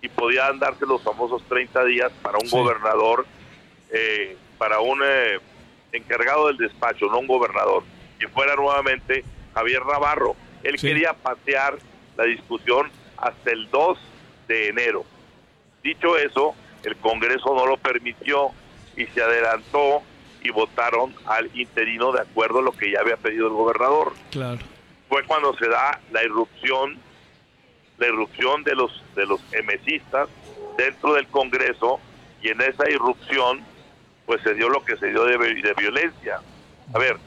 y podían darse los famosos 30 días para un gobernador, eh, para un eh, encargado del despacho, no un gobernador, que fuera nuevamente Javier Navarro. Él quería patear la discusión hasta el 2 de enero. Dicho eso, el Congreso no lo permitió y se adelantó y votaron al interino de acuerdo a lo que ya había pedido el gobernador. Claro. Fue cuando se da la irrupción la irrupción de los de los emesistas dentro del Congreso y en esa irrupción pues se dio lo que se dio de, de violencia. A ver,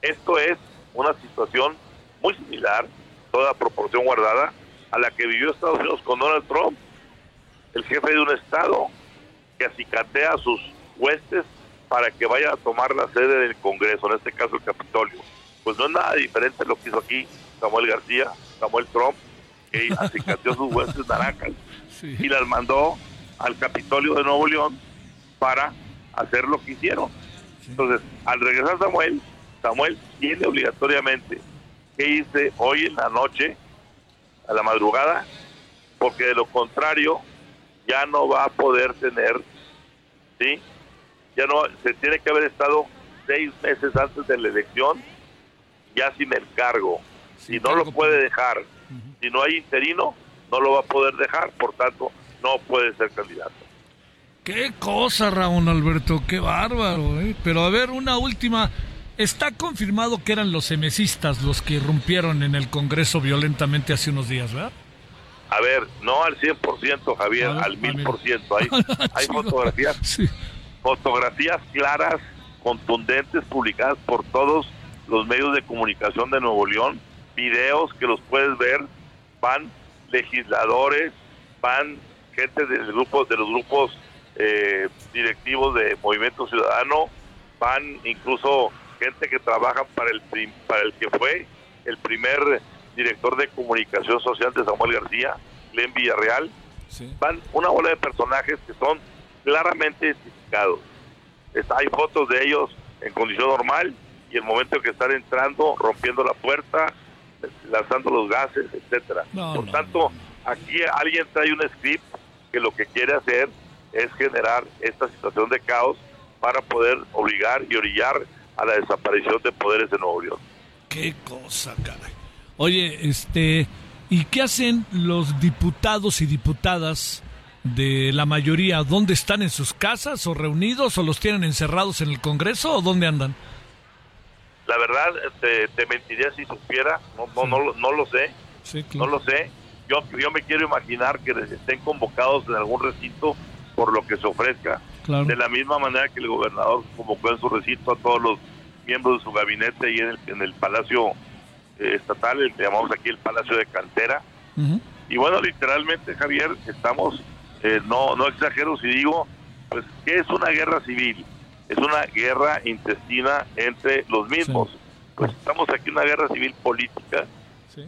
esto es una situación muy similar, toda proporción guardada, a la que vivió Estados Unidos con Donald Trump, el jefe de un estado que acicatea a sus huestes para que vayan a tomar la sede del Congreso, en este caso el Capitolio. Pues no es nada diferente lo que hizo aquí Samuel García, Samuel Trump, que acicateó sus huestes naranjas y las mandó al Capitolio de Nuevo León para hacer lo que hicieron. Entonces, al regresar Samuel, Samuel tiene obligatoriamente que irse hoy en la noche, a la madrugada, porque de lo contrario ya no va a poder tener, ¿sí? Ya no, se tiene que haber estado seis meses antes de la elección ya sin el cargo. y no lo puede dejar si no hay interino, no lo va a poder dejar, por tanto, no puede ser candidato. Qué cosa, Raúl Alberto, qué bárbaro. ¿eh? Pero a ver, una última. Está confirmado que eran los semesistas los que irrumpieron en el Congreso violentamente hace unos días, ¿verdad? A ver, no al 100%, Javier, al 1000%. Hay, hay fotografías, fotografías claras, contundentes, publicadas por todos los medios de comunicación de Nuevo León, videos que los puedes ver van legisladores, van gente del grupo, de los grupos eh, directivos de Movimiento Ciudadano, van incluso gente que trabaja para el, para el que fue el primer director de comunicación social de Samuel García, Len Villarreal, van una bola de personajes que son claramente identificados. hay fotos de ellos en condición normal y el momento en que están entrando, rompiendo la puerta, lanzando los gases, etcétera. Por tanto, aquí alguien trae un script que lo que quiere hacer es generar esta situación de caos para poder obligar y orillar a la desaparición de poderes de Nuevo León. Qué cosa, caray. Oye, este, ¿y qué hacen los diputados y diputadas de la mayoría? ¿Dónde están en sus casas o reunidos o los tienen encerrados en el Congreso o dónde andan? La verdad, te, mentiría si supiera, no, no, no, lo sé, no lo sé. Yo, yo me quiero imaginar que estén convocados en algún recinto por lo que se ofrezca. De la misma manera que el gobernador convocó en su recinto a todos los miembros de su gabinete y en el, en el Palacio eh, Estatal, el que llamamos aquí el Palacio de Cantera. Y bueno, literalmente, Javier, estamos, eh, no, no exagero si digo, pues, que es una guerra civil? es una guerra intestina entre los mismos. Pues estamos aquí en una guerra civil política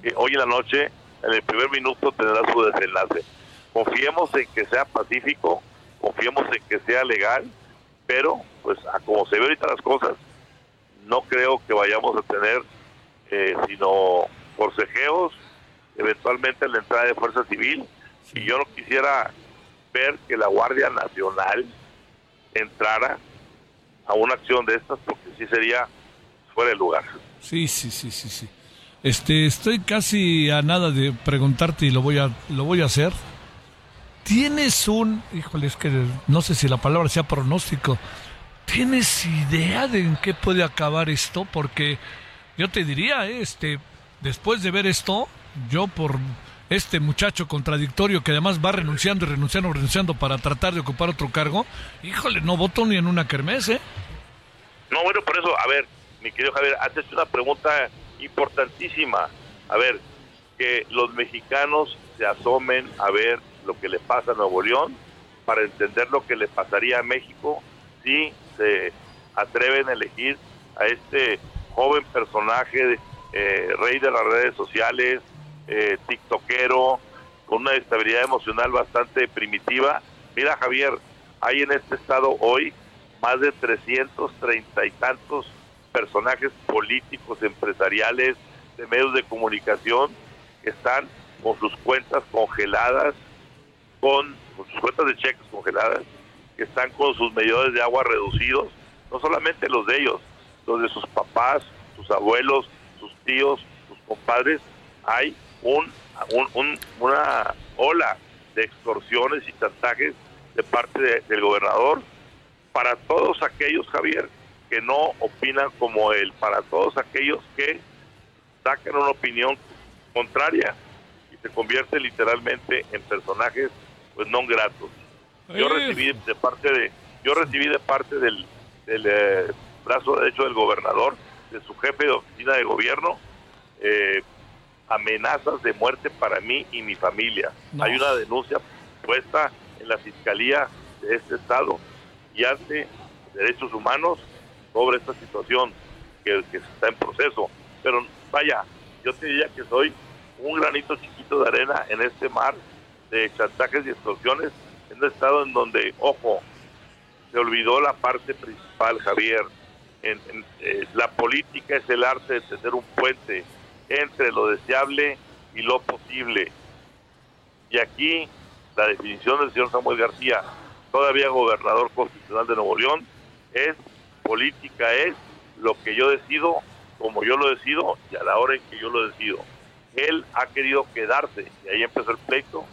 que hoy en la noche, en el primer minuto, tendrá su desenlace. Confiemos en que sea pacífico, confiemos en que sea legal, pero pues a como se ve ahorita las cosas, no creo que vayamos a tener eh, sino forcejeos, eventualmente la entrada de fuerza civil, y yo no quisiera ver que la Guardia Nacional entrara a una acción de estas porque sí sería fuera de lugar. Sí, sí, sí, sí, sí. Este, estoy casi a nada de preguntarte y lo voy a lo voy a hacer. ¿Tienes un, híjole, es que no sé si la palabra sea pronóstico. ¿Tienes idea de en qué puede acabar esto? Porque yo te diría, este, después de ver esto, yo por este muchacho contradictorio que además va renunciando y renunciando, renunciando para tratar de ocupar otro cargo, híjole, no voto ni en una kermés, ¿eh? No, bueno, por eso, a ver, mi querido Javier, haces una pregunta importantísima. A ver, que los mexicanos se asomen a ver lo que le pasa a Nuevo León para entender lo que le pasaría a México si se atreven a elegir a este joven personaje, eh, rey de las redes sociales, eh, tiktokero, con una estabilidad emocional bastante primitiva. Mira, Javier, hay en este estado hoy más de 330 y tantos personajes políticos, empresariales, de medios de comunicación que están con sus cuentas congeladas, con, sus cuentas de cheques congeladas, que están con sus medidores de agua reducidos, no solamente los de ellos, los de sus papás, sus abuelos, sus tíos, sus compadres, hay un, una ola de extorsiones y chantajes de parte del gobernador para todos aquellos, Javier, que no opinan como él, para todos aquellos que sacan una opinión contraria y se convierte literalmente en personajes pues no gratos. Yo recibí de parte de yo recibí de parte del, del eh, brazo derecho del gobernador, de su jefe de oficina de gobierno, eh, amenazas de muerte para mí y mi familia. Hay una denuncia puesta en la Fiscalía de este Estado y ante Derechos Humanos sobre esta situación que, está en proceso. Pero vaya, yo te diría que soy un granito chiquito de arena en este mar de chantajes y extorsiones en un estado en donde, ojo, se olvidó la parte principal, Javier. En, eh, la política es el arte de tener un puente entre lo deseable y lo posible. Y aquí la definición del señor Samuel García, todavía gobernador constitucional de Nuevo León, es política, es lo que yo decido, como yo lo decido y a la hora en que yo lo decido. Él ha querido quedarse, y ahí empezó el pleito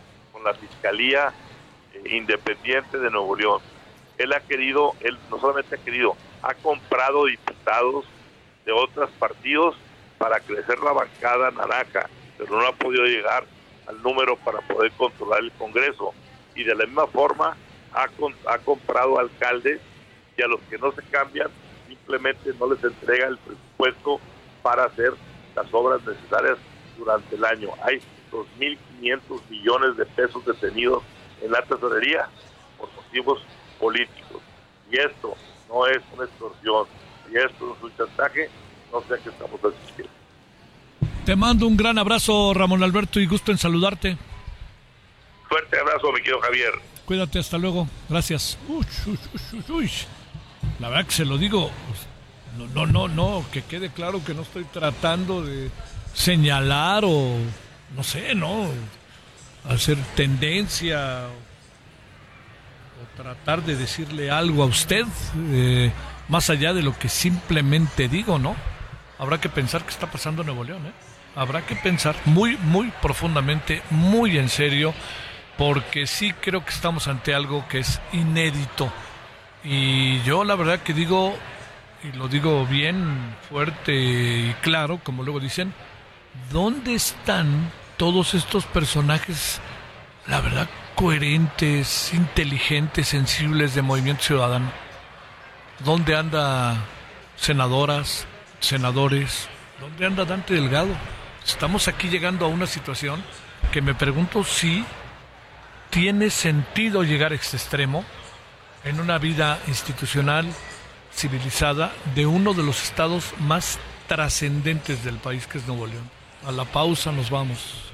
la Fiscalía eh, Independiente de Nuevo León. Él ha querido, él no solamente ha querido, ha comprado diputados de otros partidos para crecer la bancada naranja, pero no ha podido llegar al número para poder controlar el Congreso. Y de la misma forma ha, ha comprado alcaldes y a los que no se cambian simplemente no les entrega el presupuesto para hacer las obras necesarias durante el año. Hay 2.500 millones de pesos detenidos en la tesorería por motivos políticos. Y esto no es una extorsión, y esto es un chantaje, no sé a qué estamos asistiendo. Te mando un gran abrazo, Ramón Alberto, y gusto en saludarte. Fuerte abrazo, mi querido Javier. Cuídate, hasta luego. Gracias. La verdad que se lo digo, no, no, no, no, que quede claro que no estoy tratando de señalar o, no sé, ¿no? Hacer tendencia o tratar de decirle algo a usted, eh, más allá de lo que simplemente digo, ¿no? Habrá que pensar qué está pasando en Nuevo León, ¿eh? Habrá que pensar muy, muy profundamente, muy en serio, porque sí creo que estamos ante algo que es inédito. Y yo la verdad que digo, y lo digo bien fuerte y claro, como luego dicen, ¿dónde están todos estos personajes, la verdad, coherentes, inteligentes, sensibles de Movimiento Ciudadano? ¿Dónde anda senadoras, senadores? ¿Dónde anda Dante Delgado? Estamos aquí llegando a una situación que me pregunto si tiene sentido llegar a este extremo en una vida institucional civilizada de uno de los estados más trascendentes del país, que es Nuevo León. A la pausa nos vamos.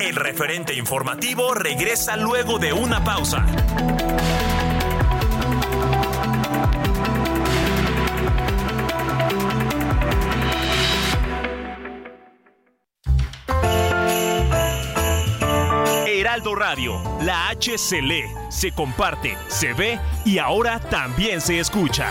El referente informativo regresa luego de una pausa. Heraldo Radio, la H se lee, se comparte, se ve y ahora también se escucha.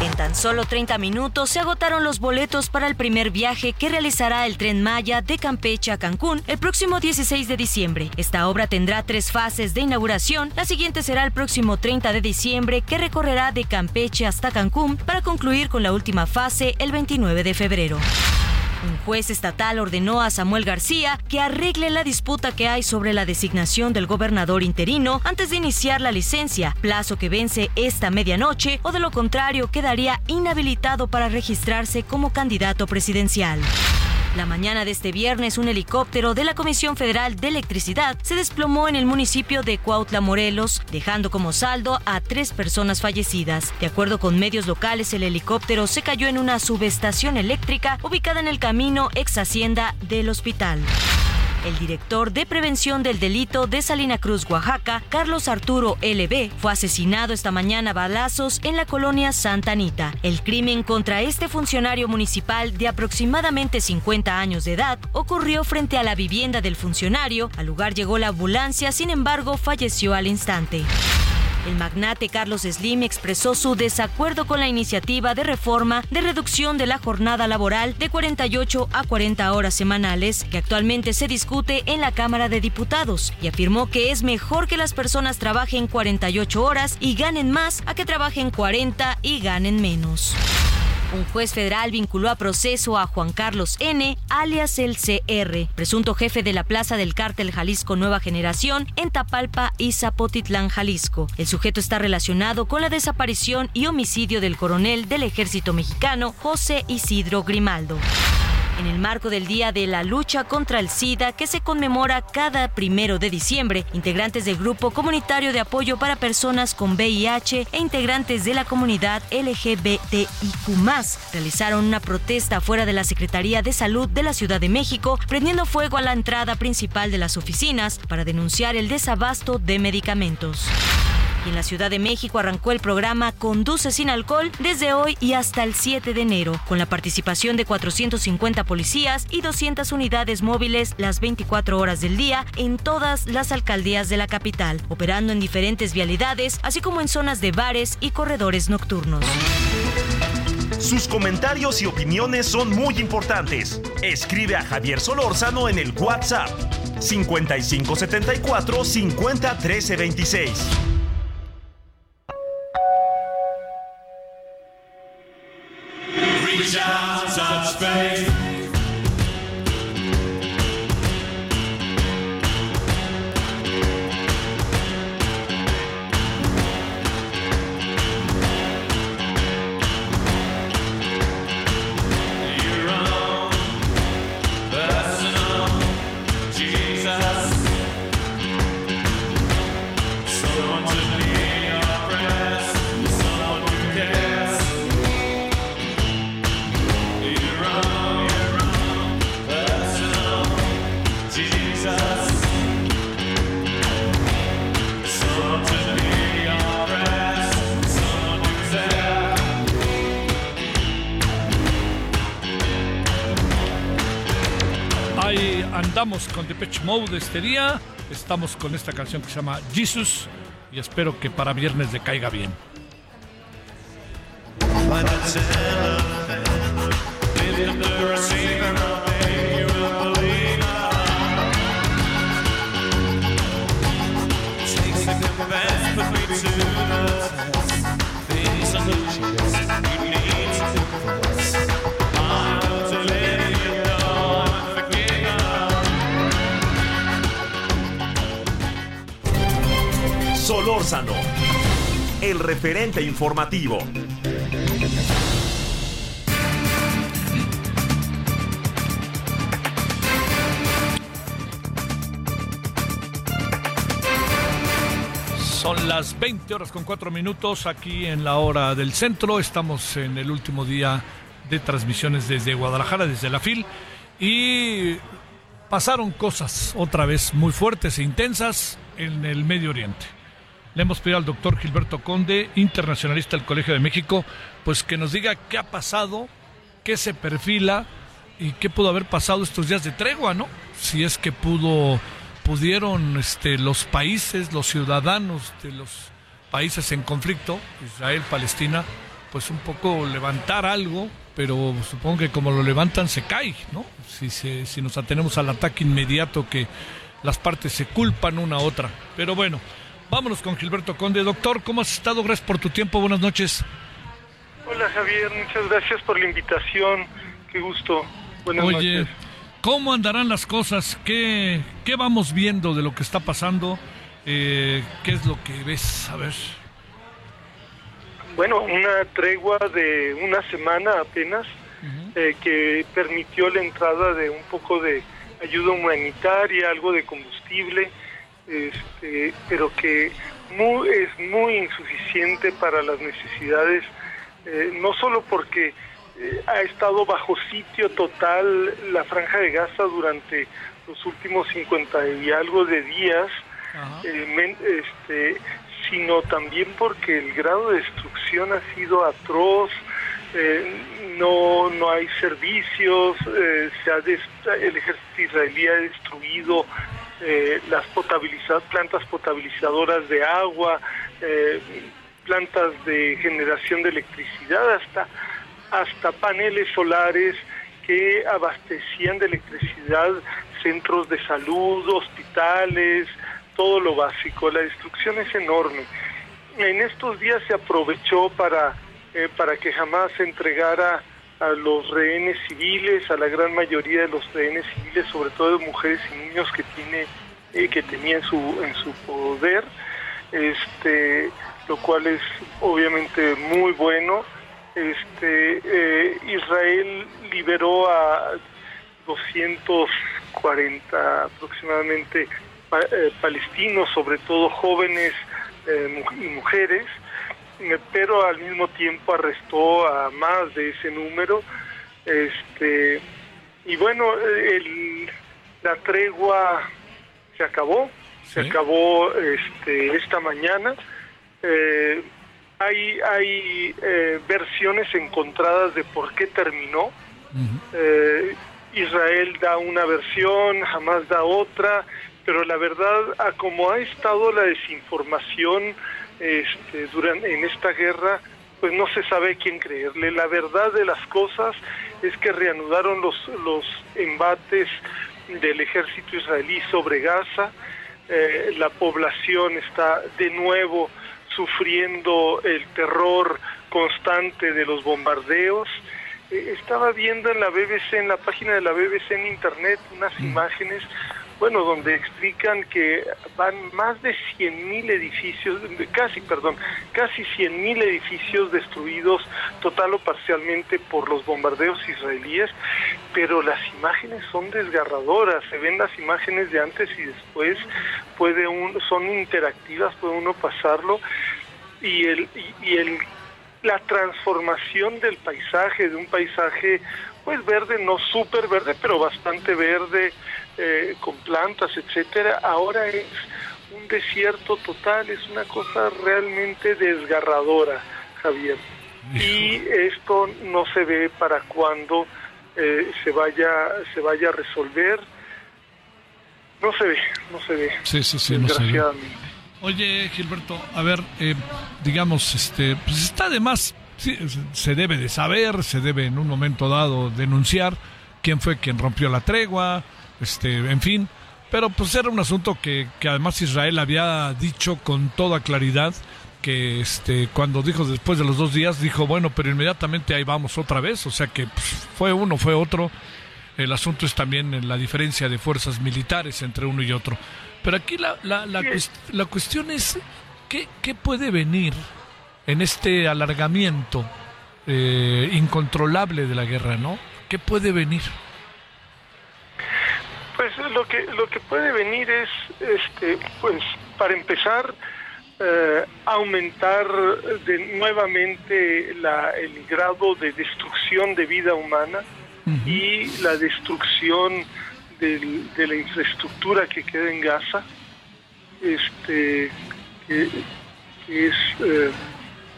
En tan solo 30 minutos se agotaron los boletos para el primer viaje que realizará el tren Maya de Campeche a Cancún el próximo 16 de diciembre. Esta obra tendrá tres fases de inauguración. La siguiente será el próximo 30 de diciembre que recorrerá de Campeche hasta Cancún para concluir con la última fase el 29 de febrero. Un juez estatal ordenó a Samuel García que arregle la disputa que hay sobre la designación del gobernador interino antes de iniciar la licencia, plazo que vence esta medianoche o de lo contrario quedaría inhabilitado para registrarse como candidato presidencial. La mañana de este viernes, un helicóptero de la Comisión Federal de Electricidad se desplomó en el municipio de Cuautla, Morelos, dejando como saldo a tres personas fallecidas. De acuerdo con medios locales, el helicóptero se cayó en una subestación eléctrica ubicada en el camino ex hacienda del hospital. El director de prevención del delito de Salina Cruz, Oaxaca, Carlos Arturo LB, fue asesinado esta mañana a balazos en la colonia Santa Anita. El crimen contra este funcionario municipal de aproximadamente 50 años de edad ocurrió frente a la vivienda del funcionario. Al lugar llegó la ambulancia, sin embargo, falleció al instante. El magnate Carlos Slim expresó su desacuerdo con la iniciativa de reforma de reducción de la jornada laboral de 48 a 40 horas semanales que actualmente se discute en la Cámara de Diputados y afirmó que es mejor que las personas trabajen 48 horas y ganen más a que trabajen 40 y ganen menos. Un juez federal vinculó a proceso a Juan Carlos N., alias el CR, presunto jefe de la plaza del cártel Jalisco Nueva Generación en Tapalpa y Zapotitlán, Jalisco. El sujeto está relacionado con la desaparición y homicidio del coronel del ejército mexicano José Isidro Grimaldo. En el marco del Día de la Lucha contra el SIDA, que se conmemora cada primero de diciembre, integrantes del Grupo Comunitario de Apoyo para Personas con VIH e integrantes de la comunidad LGBTIQ realizaron una protesta fuera de la Secretaría de Salud de la Ciudad de México, prendiendo fuego a la entrada principal de las oficinas para denunciar el desabasto de medicamentos. Y en la Ciudad de México arrancó el programa Conduce sin alcohol desde hoy y hasta el 7 de enero, con la participación de 450 policías y 200 unidades móviles las 24 horas del día en todas las alcaldías de la capital, operando en diferentes vialidades, así como en zonas de bares y corredores nocturnos. Sus comentarios y opiniones son muy importantes. Escribe a Javier Solórzano en el WhatsApp 5574 50 13 26. space. Mode este día. Estamos con esta canción que se llama Jesus y espero que para viernes le caiga bien. Referente informativo. Son las 20 horas con 4 minutos aquí en la hora del centro. Estamos en el último día de transmisiones desde Guadalajara, desde la FIL. Y pasaron cosas otra vez muy fuertes e intensas en el Medio Oriente. Le hemos pedido al doctor Gilberto Conde, internacionalista del Colegio de México, pues que nos diga qué ha pasado, qué se perfila y qué pudo haber pasado estos días de tregua, ¿no? Si es que pudo, pudieron este, los países, los ciudadanos de los países en conflicto, Israel, Palestina, pues un poco levantar algo, pero supongo que como lo levantan se cae, ¿no? Si, si nos atenemos al ataque inmediato que las partes se culpan una a otra. Pero bueno, Vámonos con Gilberto Conde. Doctor, ¿cómo has estado? Gracias por tu tiempo. Buenas noches. Hola Javier, muchas gracias por la invitación. Qué gusto. Buenas Oye, ¿cómo andarán las cosas? ¿Qué, ¿Qué vamos viendo de lo que está pasando? Eh, ¿Qué es lo que ves? A ver. Bueno, una tregua de una semana apenas eh, que permitió la entrada de un poco de ayuda humanitaria, algo de combustible este, pero que es muy insuficiente para las necesidades, eh, no solo porque eh, ha estado bajo sitio total la franja de Gaza durante los últimos 50 y algo de días, eh, este, sino también porque el grado de destrucción ha sido atroz, no, no hay servicios, se ha el ejército israelí ha destruido eh, las plantas potabilizadoras de agua, eh, plantas de generación de electricidad, hasta, hasta paneles solares que abastecían de electricidad centros de salud, hospitales, todo lo básico. La destrucción es enorme. En estos días se aprovechó para, eh, para que jamás se entregara a los rehenes civiles, a la gran mayoría de los rehenes civiles, sobre todo de mujeres y niños que tiene eh, que tenía en su en su poder, este, lo cual es obviamente muy bueno. Este, eh, Israel liberó a 240 aproximadamente eh, palestinos, sobre todo jóvenes y mujeres, pero al mismo tiempo arrestó a más de ese número. Este, y bueno, la tregua se acabó, se acabó este, esta mañana. hay hay versiones encontradas de por qué terminó. Israel da una versión, jamás da otra pero la verdad, a como ha estado la desinformación este, durante, en esta guerra, pues no se sabe quién creerle. La verdad de las cosas es que reanudaron los, los embates del ejército israelí sobre Gaza, eh, la población está de nuevo sufriendo el terror constante de los bombardeos. Eh, estaba viendo en la BBC, en la página de la BBC en internet, unas mm. imágenes bueno, donde explican que van más de 100.000 edificios, casi, perdón, casi 100.000 edificios destruidos total o parcialmente por los bombardeos israelíes, pero las imágenes son desgarradoras, se ven las imágenes de antes y después, puede un, son interactivas, puede uno pasarlo. Y el, y el la transformación del paisaje, de un paisaje pues verde, no súper verde, pero bastante verde, eh, con plantas, etcétera, ahora es un desierto total, es una cosa realmente desgarradora, Javier. Y esto no se ve para cuando eh, se vaya se vaya a resolver. No se ve, no se ve. Sí, sí, sí, desgraciadamente. Oye, Gilberto, a ver, eh, digamos, este, pues está de más, se debe de saber, se debe en un momento dado denunciar quién fue quien rompió la tregua, este, en fin. Pero pues era un asunto que, que además Israel había dicho con toda claridad que este cuando dijo después de los dos días dijo bueno pero inmediatamente ahí vamos otra vez o sea que pues, fue uno fue otro. El asunto es también la diferencia de fuerzas militares entre uno y otro. Pero aquí la, la, la, la cuestión es ¿qué, ¿qué, puede venir en este alargamiento eh, incontrolable de la guerra no qué puede venir pues lo que lo que puede venir es, este, pues para empezar, eh, aumentar de nuevamente la, el grado de destrucción de vida humana y la destrucción de la infraestructura que queda en Gaza, este, que, es eh,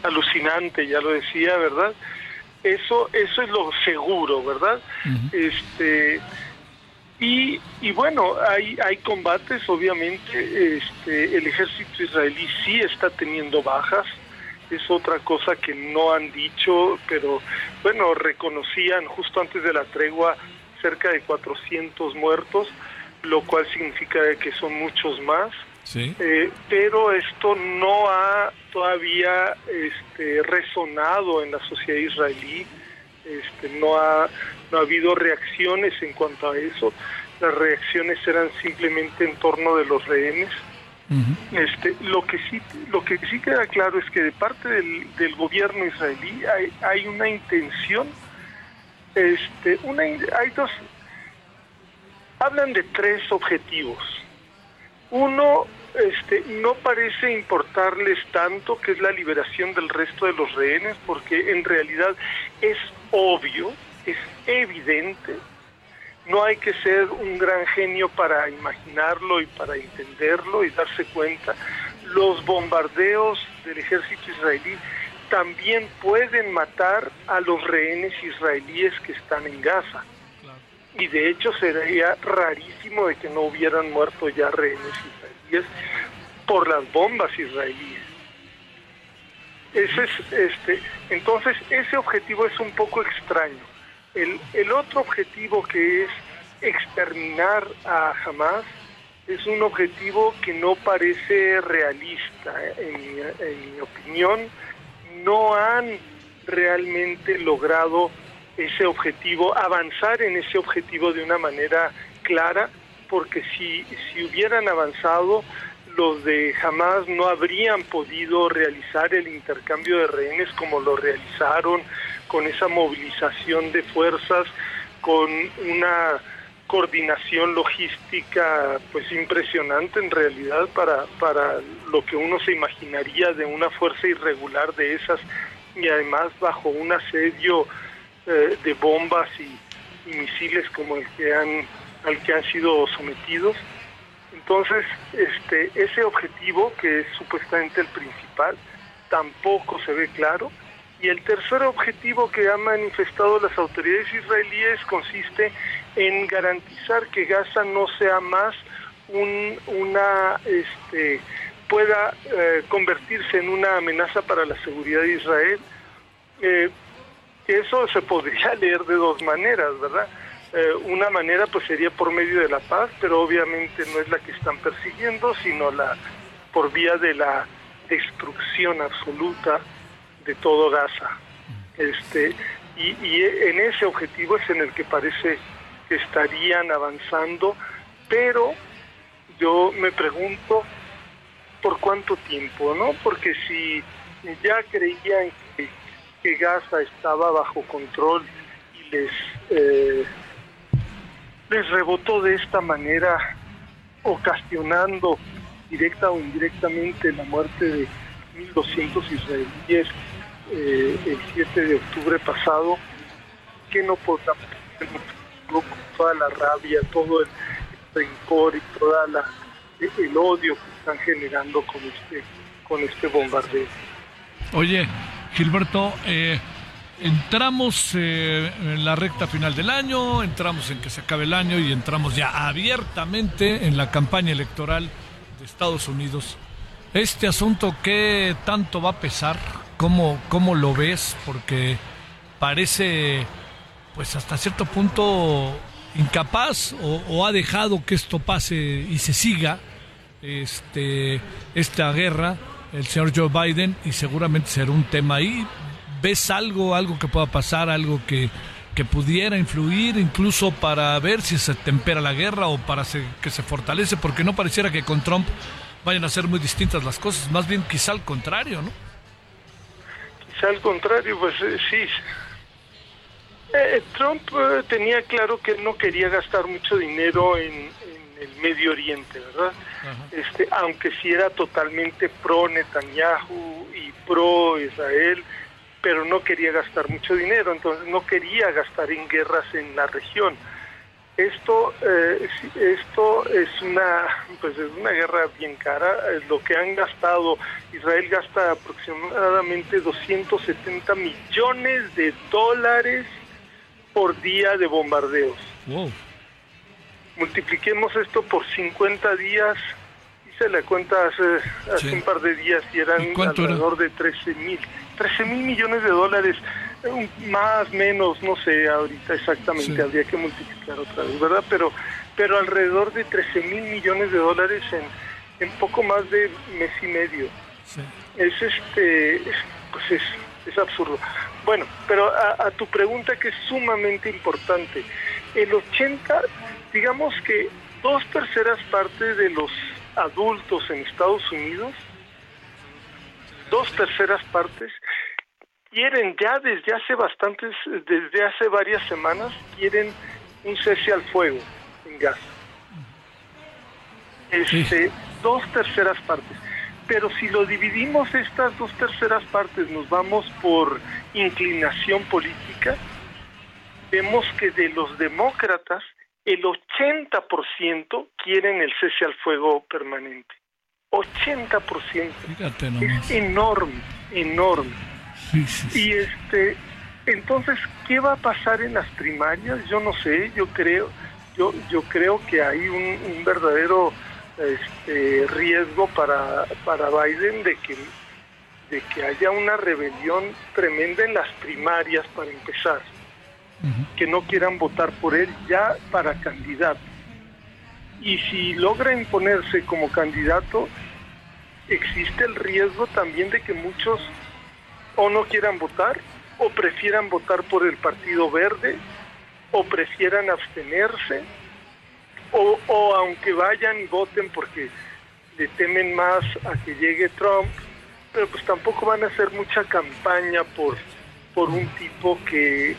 alucinante, ya lo decía, ¿verdad? Eso, eso es lo seguro, ¿verdad? Este y, y bueno, hay, hay combates, obviamente, este, el ejército israelí sí está teniendo bajas, es otra cosa que no han dicho, pero bueno, reconocían justo antes de la tregua cerca de 400 muertos, lo cual significa que son muchos más. ¿Sí? Eh, pero esto no ha todavía este, resonado en la sociedad israelí, este, no, ha, no ha habido reacciones en cuanto a eso. Las reacciones eran simplemente en torno de los rehenes. este, lo que sí lo que sí queda claro es que de parte del, del gobierno israelí hay, hay, una intención este una hay dos hablan de tres objetivos. Uno este no parece importarles tanto que es la liberación del resto de los rehenes porque en realidad es obvio es evidente no hay que ser un gran genio para imaginarlo y para entenderlo y darse cuenta. Los bombardeos del ejército israelí también pueden matar a los rehenes israelíes que están en Gaza. Y de hecho sería rarísimo de que no hubieran muerto ya rehenes israelíes por las bombas israelíes. Ese es, este, entonces ese objetivo es un poco extraño el, el otro objetivo que es exterminar a Hamas es un objetivo que no parece realista. En mi, opinión, no han realmente logrado ese objetivo, avanzar en ese objetivo de una manera clara, porque si, si hubieran avanzado, los de Hamas no habrían podido realizar el intercambio de rehenes como lo realizaron, con esa movilización de fuerzas, con una coordinación logística pues impresionante en realidad para, para lo que uno se imaginaría de una fuerza irregular de esas y además bajo un asedio eh, de bombas y, misiles como el que han al que han sido sometidos entonces este ese objetivo que es supuestamente el principal tampoco se ve claro y el tercer objetivo que han manifestado las autoridades israelíes consiste en garantizar que Gaza no sea más un, una, este, pueda eh, convertirse en una amenaza para la seguridad de Israel. Eh, eso se podría leer de dos maneras, ¿verdad? Eh, una manera pues sería por medio de la paz, pero obviamente no es la que están persiguiendo, sino la por vía de la destrucción absoluta de todo Gaza. Este, y, en ese objetivo es en el que parece que estarían avanzando, pero yo me pregunto por cuánto tiempo, ¿no? Porque si ya creían que, Gaza estaba bajo control y les, eh, les rebotó de esta manera, ocasionando directa o indirectamente la muerte de 1.200 israelíes, eh, el 7 de octubre pasado, que no podamos toda la rabia, todo el rencor y toda la el odio que están generando con este con este bombardeo. Oye, Gilberto, eh, entramos eh, en la recta final del año, entramos en que se acabe el año y entramos ya abiertamente en la campaña electoral de Estados Unidos. Este asunto, ¿qué tanto va a pesar? ¿Cómo, cómo lo ves? Porque parece, pues hasta cierto punto, incapaz o, ha dejado que esto pase y se siga este, esta guerra el señor Joe Biden y seguramente será un tema ahí. ¿Ves algo, algo que pueda pasar, algo que, que pudiera influir incluso para ver si se tempera la guerra o para que se fortalece? Porque no pareciera que con Trump vayan a ser muy distintas las cosas, más bien quizá al contrario, ¿no? Quizá al contrario, pues eh, sí. Eh, Trump eh, tenía claro que no quería gastar mucho dinero en, el Medio Oriente, ¿verdad? Este, aunque sí era totalmente pro Netanyahu y pro Israel, pero no quería gastar mucho dinero, entonces no quería gastar en guerras en la región esto, eh, esto es una, pues es una guerra bien cara. Lo que han gastado, Israel gasta aproximadamente 270 millones de dólares por día de bombardeos. Multipliquemos esto por 50 días. Hice la cuenta hace, hace un par de días y eran alrededor de 13 mil. 13 mil millones de dólares más, menos, no sé ahorita exactamente, habría que multiplicar otra vez, ¿verdad? Pero, pero alrededor de 13 mil millones de dólares en, en poco más de mes y medio. Es este, pues es, es absurdo. Bueno, pero a, a, tu pregunta que es sumamente importante, el 80, digamos que dos terceras partes de los adultos en Estados Unidos, dos terceras partes, quieren ya desde hace bastantes, desde hace varias semanas, quieren un cese al fuego en Gaza. Este, Dos terceras partes. Pero si lo dividimos estas dos terceras partes, nos vamos por inclinación política, vemos que de los demócratas, el 80% quieren el cese al fuego permanente. 80%. es enorme, enorme. Y este, entonces, ¿qué va a pasar en las primarias? Yo no sé, yo creo, yo, yo creo que hay un, verdadero este, riesgo para, para Biden de que, de que haya una rebelión tremenda en las primarias para empezar, que no quieran votar por él ya para candidato. Y si logra imponerse como candidato, existe el riesgo también de que muchos o no quieran votar, o prefieran votar por el Partido Verde, o prefieran abstenerse, o, o aunque vayan y voten porque le temen más a que llegue Trump, pero pues tampoco van a hacer mucha campaña por, por un tipo que,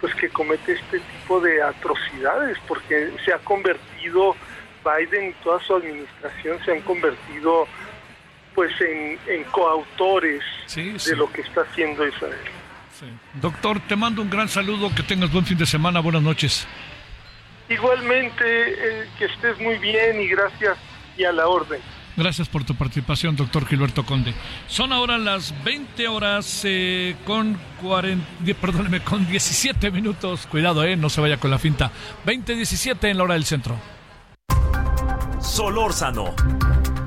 pues que comete este tipo de atrocidades, porque se ha convertido Biden y toda su administración se han convertido pues en, coautores de lo que está haciendo Israel. Doctor, te mando un gran saludo, que tengas buen fin de semana, buenas noches. Igualmente, eh, que estés muy bien y gracias y a la orden. Gracias por tu participación, doctor Gilberto Conde. Son ahora las 20 horas eh, con 40, perdóneme, con 17 minutos. Cuidado, eh, no se vaya con la finta. 20-17 en la hora del centro. Solórzano,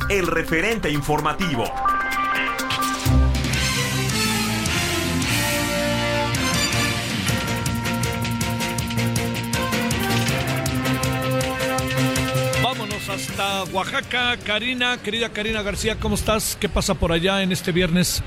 el referente informativo. hasta Oaxaca. Karina, querida Karina García, ¿cómo estás? ¿Qué pasa por allá en este viernes?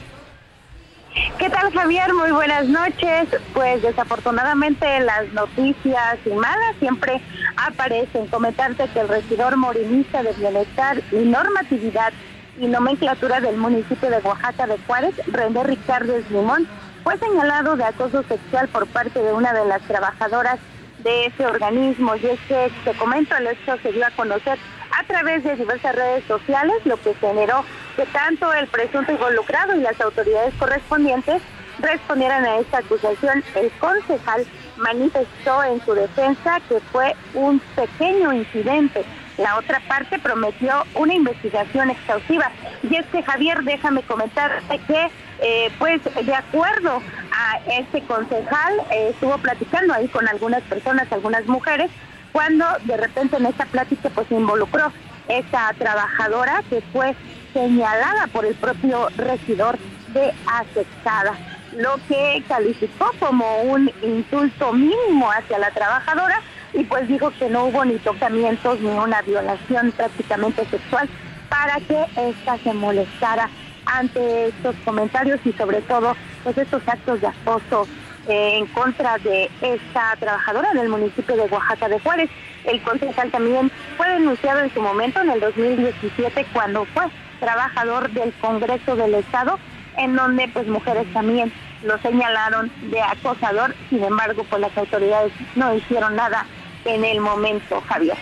¿Qué tal Javier? Muy buenas noches. Pues desafortunadamente las noticias y malas siempre aparecen. Comentarte que el regidor morinista de Bienestar y Normatividad y Nomenclatura del municipio de Oaxaca de Juárez, René Ricardo Limón, fue señalado de acoso sexual por parte de una de las trabajadoras de ese organismo. Y es que, te comento, el hecho se dio a conocer a través de diversas redes sociales, lo que generó que tanto el presunto involucrado y las autoridades correspondientes respondieran a esta acusación. El concejal manifestó en su defensa que fue un pequeño incidente. La otra parte prometió una investigación exhaustiva. Y es que Javier, déjame comentarte que, eh, pues, de acuerdo a este concejal, eh, estuvo platicando ahí con algunas personas, algunas mujeres, cuando de repente en esta plática pues se involucró esa trabajadora que fue señalada por el propio regidor de aceptada, lo que calificó como un insulto mínimo hacia la trabajadora y pues dijo que no hubo ni tocamientos ni una violación prácticamente sexual para que ésta se molestara ante estos comentarios y sobre todo pues estos actos de acoso eh, en contra de esta trabajadora del municipio de Oaxaca de Juárez. El concejal también fue denunciado en su momento, en el 2017, cuando fue trabajador del Congreso del Estado, en donde pues mujeres también lo señalaron de acosador, sin embargo pues las autoridades no hicieron nada en el momento, Javier.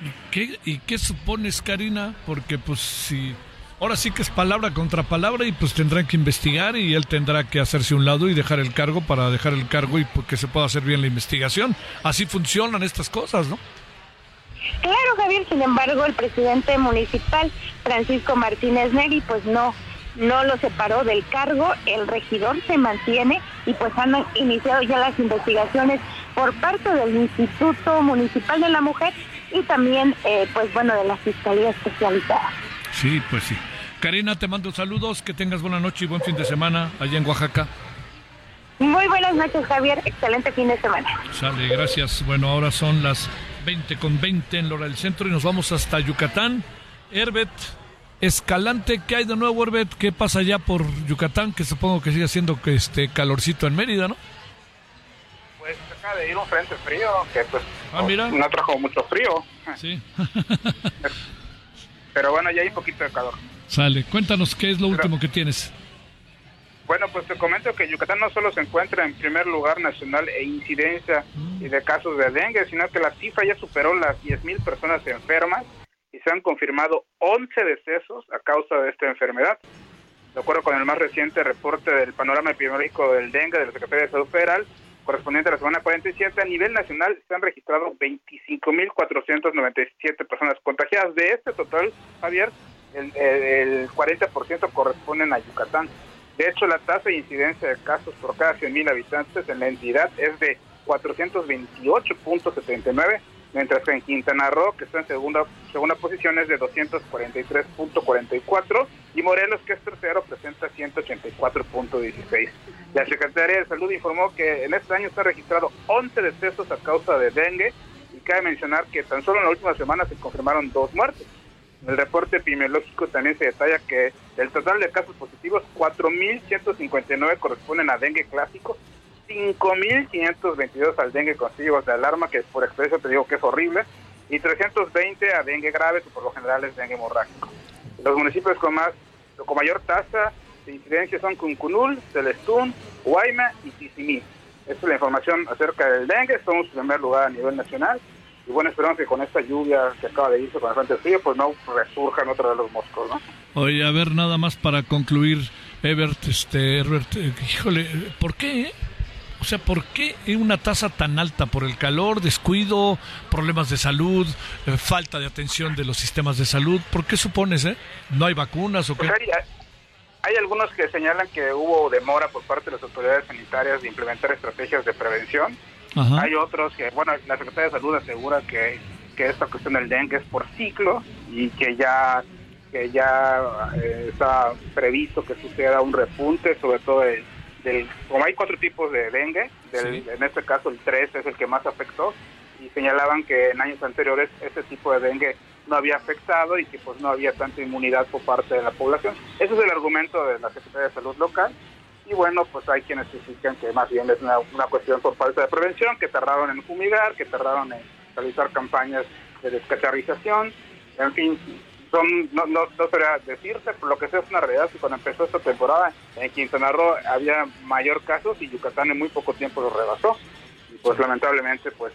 ¿Y qué, y qué supones, Karina? Porque pues si ahora sí que es palabra contra palabra y pues tendrán que investigar y él tendrá que hacerse un lado y dejar el cargo para dejar el cargo y que se pueda hacer bien la investigación. Así funcionan estas cosas, ¿no? Claro, Javier, sin embargo, el presidente municipal, Francisco Martínez Neri, pues no, no lo separó del cargo, el regidor se mantiene y pues han iniciado ya las investigaciones por parte del Instituto Municipal de la Mujer y también, eh, pues bueno, de la Fiscalía Especializada. Sí, pues sí. Karina, te mando saludos, que tengas buena noche y buen fin de semana allá en Oaxaca. Muy buenas noches, Javier. Excelente fin de semana. Sale, gracias. Bueno, ahora son las 20 con 20 en Lora del Centro y nos vamos hasta Yucatán. Herbet, Escalante, ¿qué hay de nuevo, Herbet? ¿Qué pasa allá por Yucatán? Que supongo que sigue siendo este calorcito en Mérida, ¿no? Pues acaba de ir un frente frío que pues ah, mira. no trajo mucho frío. Sí. Pero bueno, ya hay un poquito de calor. Sale, cuéntanos qué es lo último que tienes. Bueno, pues te comento que Yucatán no solo se encuentra en primer lugar nacional e incidencia y de casos de dengue, sino que la cifra ya superó las 10.000 personas enfermas y se han confirmado 11 decesos a causa de esta enfermedad. De acuerdo con el más reciente reporte del panorama epidemiológico del dengue de la Secretaría de Salud Federal, correspondiente a la semana 47, a nivel nacional se han registrado 25.497 personas contagiadas. De este total, Javier, el, el 40% corresponden a Yucatán. De hecho, la tasa de incidencia de casos por cada 100.000 habitantes en la entidad es de 428.79, mientras que en Quintana Roo, que está en segunda, segunda posición, es de 243.44 y Morelos, que es tercero, presenta 184.16. La Secretaría de Salud informó que en este año se han registrado 11 decesos a causa de dengue y cabe mencionar que tan solo en la última semana se confirmaron dos muertes. En el reporte epidemiológico también se detalla que el total de casos positivos, 4.159 corresponden a dengue clásico, 5.522 al dengue con signos de alarma, que por experiencia te digo que es horrible, y 320 a dengue grave, que por lo general es dengue hemorrágico. Los municipios con más con mayor tasa de incidencia son Cuncunul, Celestún, Guayma y Tisimí. Esta es la información acerca del dengue. En primer lugar a nivel nacional. Y bueno, esperamos que con esta lluvia que acaba de irse con el frente frío, pues no resurjan otra de los moscos, ¿no? Oye, a ver, nada más para concluir, Ebert, este, Herbert, eh, híjole, ¿por qué? O sea, ¿por qué una tasa tan alta? ¿Por el calor, descuido, problemas de salud, eh, falta de atención de los sistemas de salud? ¿Por qué supones, eh? ¿No hay vacunas o qué? Pues hay, algunos que señalan que hubo demora por parte de las autoridades sanitarias de implementar estrategias de prevención. Hay otros que, bueno, la Secretaría de Salud asegura que, que esta cuestión del dengue es por ciclo y que ya que ya eh, está previsto que suceda un repunte, sobre todo de como hay cuatro tipos de dengue, en este caso el 3 es el que más afectó, y señalaban que en años anteriores ese tipo de dengue no había afectado y que pues no había tanta inmunidad por parte de la población. Ese es el argumento de la Secretaría de Salud local. Y bueno, pues hay quienes dicen que más bien es una, una cuestión por falta de prevención, que tardaron en fumigar, que tardaron en realizar campañas de descacharrización. En fin, son no, no, no sabría decirte, pero lo que sé es una realidad que cuando empezó esta temporada en Quintana Roo había mayor casos y Yucatán en muy poco tiempo lo rebasó. Y pues lamentablemente pues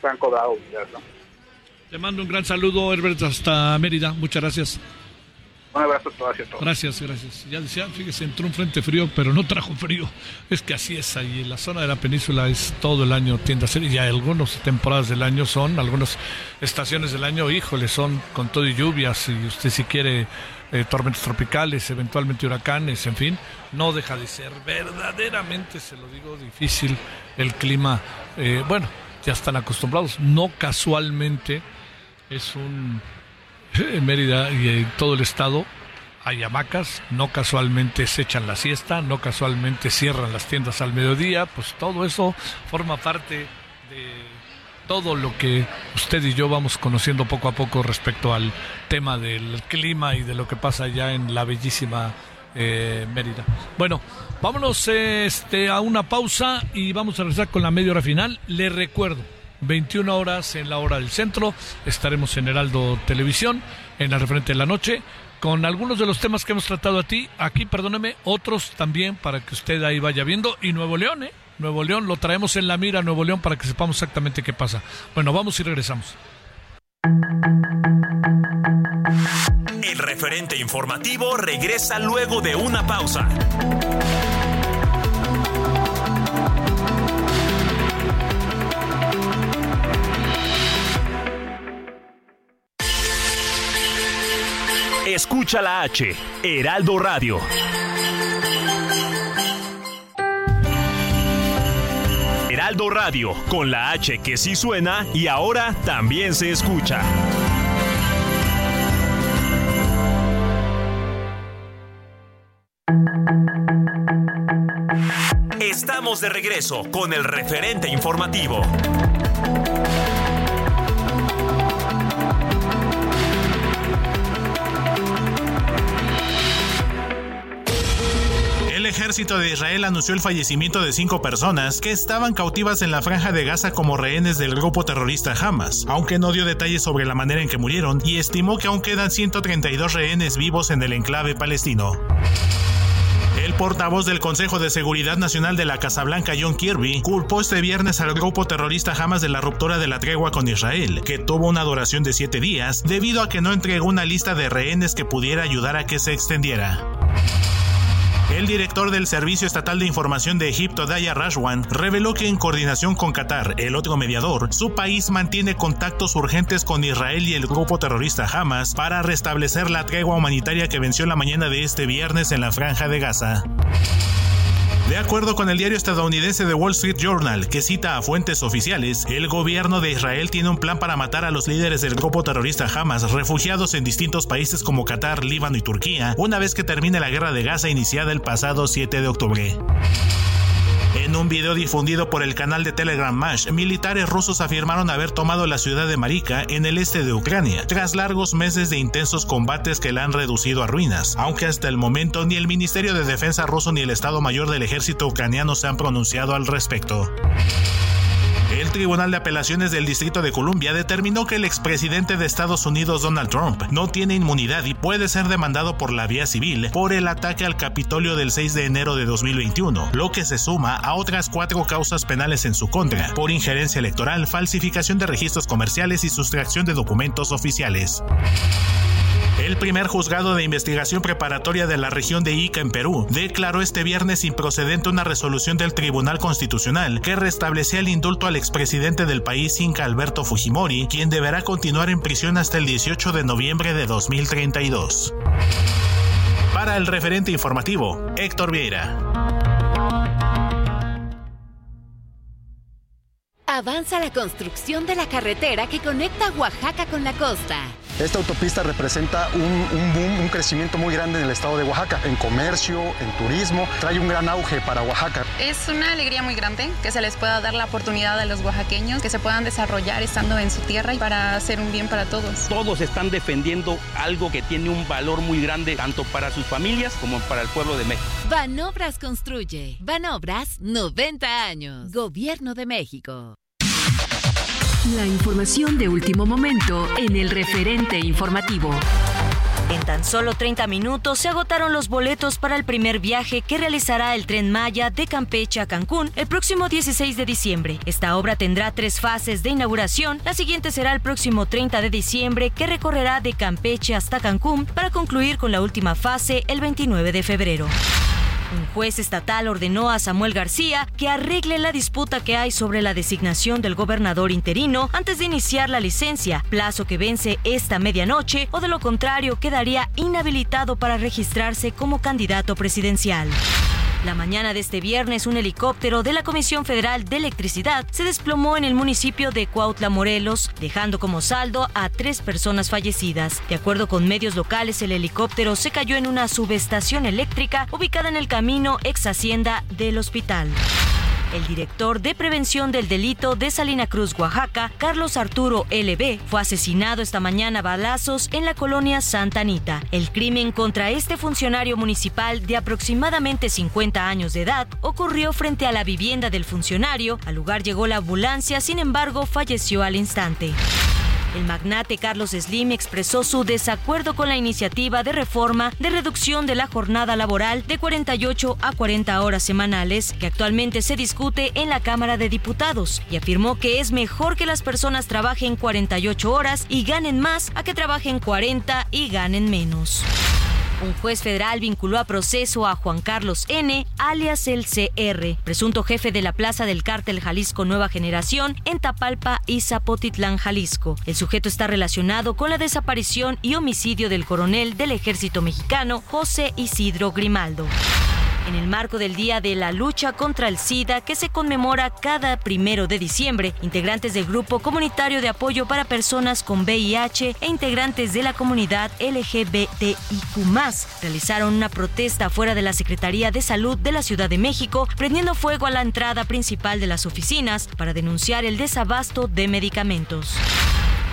se han cobrado vidas, ¿no? Te mando un gran saludo, Herbert, hasta Mérida. Muchas gracias. Un abrazo a todos Gracias, gracias. Ya decía, fíjese, entró un frente frío, pero no trajo frío. Es que así es ahí. La zona de la península es todo el año, tiende a ser. Y algunas temporadas del año son, algunas estaciones del año, híjole, son con todo y lluvias. Y usted, si quiere, eh, tormentas tropicales, eventualmente huracanes, en fin, no deja de ser verdaderamente, se lo digo, difícil el clima. Eh, bueno, ya están acostumbrados. No casualmente es un en Mérida y en todo el estado hay hamacas, no casualmente se echan la siesta, no casualmente cierran las tiendas al mediodía, pues todo eso forma parte de todo lo que usted y yo vamos conociendo poco a poco respecto al tema del clima y de lo que pasa allá en la bellísima eh, Mérida. Bueno, vámonos este, a una pausa y vamos a regresar con la media hora final. Le recuerdo, 21 horas en la hora del centro. Estaremos en Heraldo Televisión, en la referente de la noche, con algunos de los temas que hemos tratado a ti, aquí, perdóneme, otros también para que usted ahí vaya viendo. Y Nuevo León, ¿eh? Nuevo León, lo traemos en la mira, Nuevo León, para que sepamos exactamente qué pasa. Bueno, vamos y regresamos. El referente informativo regresa luego de una pausa. Escucha la H, Heraldo Radio. Heraldo Radio, con la H que sí suena y ahora también se escucha. Estamos de regreso con el referente informativo. Ejército de Israel anunció el fallecimiento de cinco personas que estaban cautivas en la franja de Gaza como rehenes del grupo terrorista Hamas, aunque no dio detalles sobre la manera en que murieron y estimó que aún quedan 132 rehenes vivos en el enclave palestino. El portavoz del Consejo de Seguridad Nacional de la Casa Blanca, John Kirby, culpó este viernes al grupo terrorista Hamas de la ruptura de la tregua con Israel, que tuvo una duración de siete días debido a que no entregó una lista de rehenes que pudiera ayudar a que se extendiera. El director del Servicio Estatal de Información de Egipto, Daya Rashwan, reveló que en coordinación con Qatar, el otro mediador, su país mantiene contactos urgentes con Israel y el grupo terrorista Hamas para restablecer la tregua humanitaria que venció la mañana de este viernes en la franja de Gaza. De acuerdo con el diario estadounidense The Wall Street Journal, que cita a fuentes oficiales, el gobierno de Israel tiene un plan para matar a los líderes del grupo terrorista Hamas refugiados en distintos países como Qatar, Líbano y Turquía, una vez que termine la guerra de Gaza iniciada el pasado 7 de octubre. En un video difundido por el canal de Telegram Mash, militares rusos afirmaron haber tomado la ciudad de Marika en el este de Ucrania, tras largos meses de intensos combates que la han reducido a ruinas, aunque hasta el momento ni el Ministerio de Defensa ruso ni el Estado Mayor del Ejército ucraniano se han pronunciado al respecto. El Tribunal de Apelaciones del Distrito de Columbia determinó que el expresidente de Estados Unidos Donald Trump no tiene inmunidad y puede ser demandado por la vía civil por el ataque al Capitolio del 6 de enero de 2021, lo que se suma a otras cuatro causas penales en su contra, por injerencia electoral, falsificación de registros comerciales y sustracción de documentos oficiales. El primer juzgado de investigación preparatoria de la región de Ica en Perú declaró este viernes improcedente una resolución del Tribunal Constitucional que restablecía el indulto al expresidente del país Inca Alberto Fujimori, quien deberá continuar en prisión hasta el 18 de noviembre de 2032. Para el referente informativo, Héctor Vieira. Avanza la construcción de la carretera que conecta Oaxaca con la costa. Esta autopista representa un, boom, un crecimiento muy grande en el estado de Oaxaca, en comercio, en turismo, trae un gran auge para Oaxaca. Es una alegría muy grande que se les pueda dar la oportunidad a los oaxaqueños, que se puedan desarrollar estando en su tierra y para hacer un bien para todos. Todos están defendiendo algo que tiene un valor muy grande tanto para sus familias como para el pueblo de México. Banobras construye. Banobras 90 años. Gobierno de México. La información de último momento en el referente informativo. En tan solo 30 minutos se agotaron los boletos para el primer viaje que realizará el tren Maya de Campeche a Cancún el próximo 16 de diciembre. Esta obra tendrá tres fases de inauguración. La siguiente será el próximo 30 de diciembre que recorrerá de Campeche hasta Cancún para concluir con la última fase el 29 de febrero. Un juez estatal ordenó a Samuel García que arregle la disputa que hay sobre la designación del gobernador interino antes de iniciar la licencia, plazo que vence esta medianoche o de lo contrario quedaría inhabilitado para registrarse como candidato presidencial. La mañana de este viernes, un helicóptero de la Comisión Federal de Electricidad se desplomó en el municipio de Cuautla, Morelos, dejando como saldo a tres personas fallecidas. De acuerdo con medios locales, el helicóptero se cayó en una subestación eléctrica ubicada en el camino ex hacienda del hospital. El director de prevención del delito de Salina Cruz, Oaxaca, Carlos Arturo LB, fue asesinado esta mañana a balazos en la colonia Santa Anita. El crimen contra este funcionario municipal de aproximadamente 50 años de edad ocurrió frente a la vivienda del funcionario. Al lugar llegó la ambulancia, sin embargo, falleció al instante. El magnate Carlos Slim expresó su desacuerdo con la iniciativa de reforma de reducción de la jornada laboral de 48 a 40 horas semanales que actualmente se discute en la Cámara de Diputados y afirmó que es mejor que las personas trabajen 48 horas y ganen más a que trabajen 40 y ganen menos. Un juez federal vinculó a proceso a Juan Carlos N., alias el CR, presunto jefe de la plaza del cártel Jalisco Nueva Generación en Tapalpa y Zapotitlán, Jalisco. El sujeto está relacionado con la desaparición y homicidio del coronel del ejército mexicano José Isidro Grimaldo en el marco del Día de la Lucha contra el SIDA que se conmemora cada primero de diciembre. Integrantes del Grupo Comunitario de Apoyo para Personas con VIH e integrantes de la comunidad LGBTIQ realizaron una protesta fuera de la Secretaría de Salud de la Ciudad de México, prendiendo fuego a la entrada principal de las oficinas para denunciar el desabasto de medicamentos.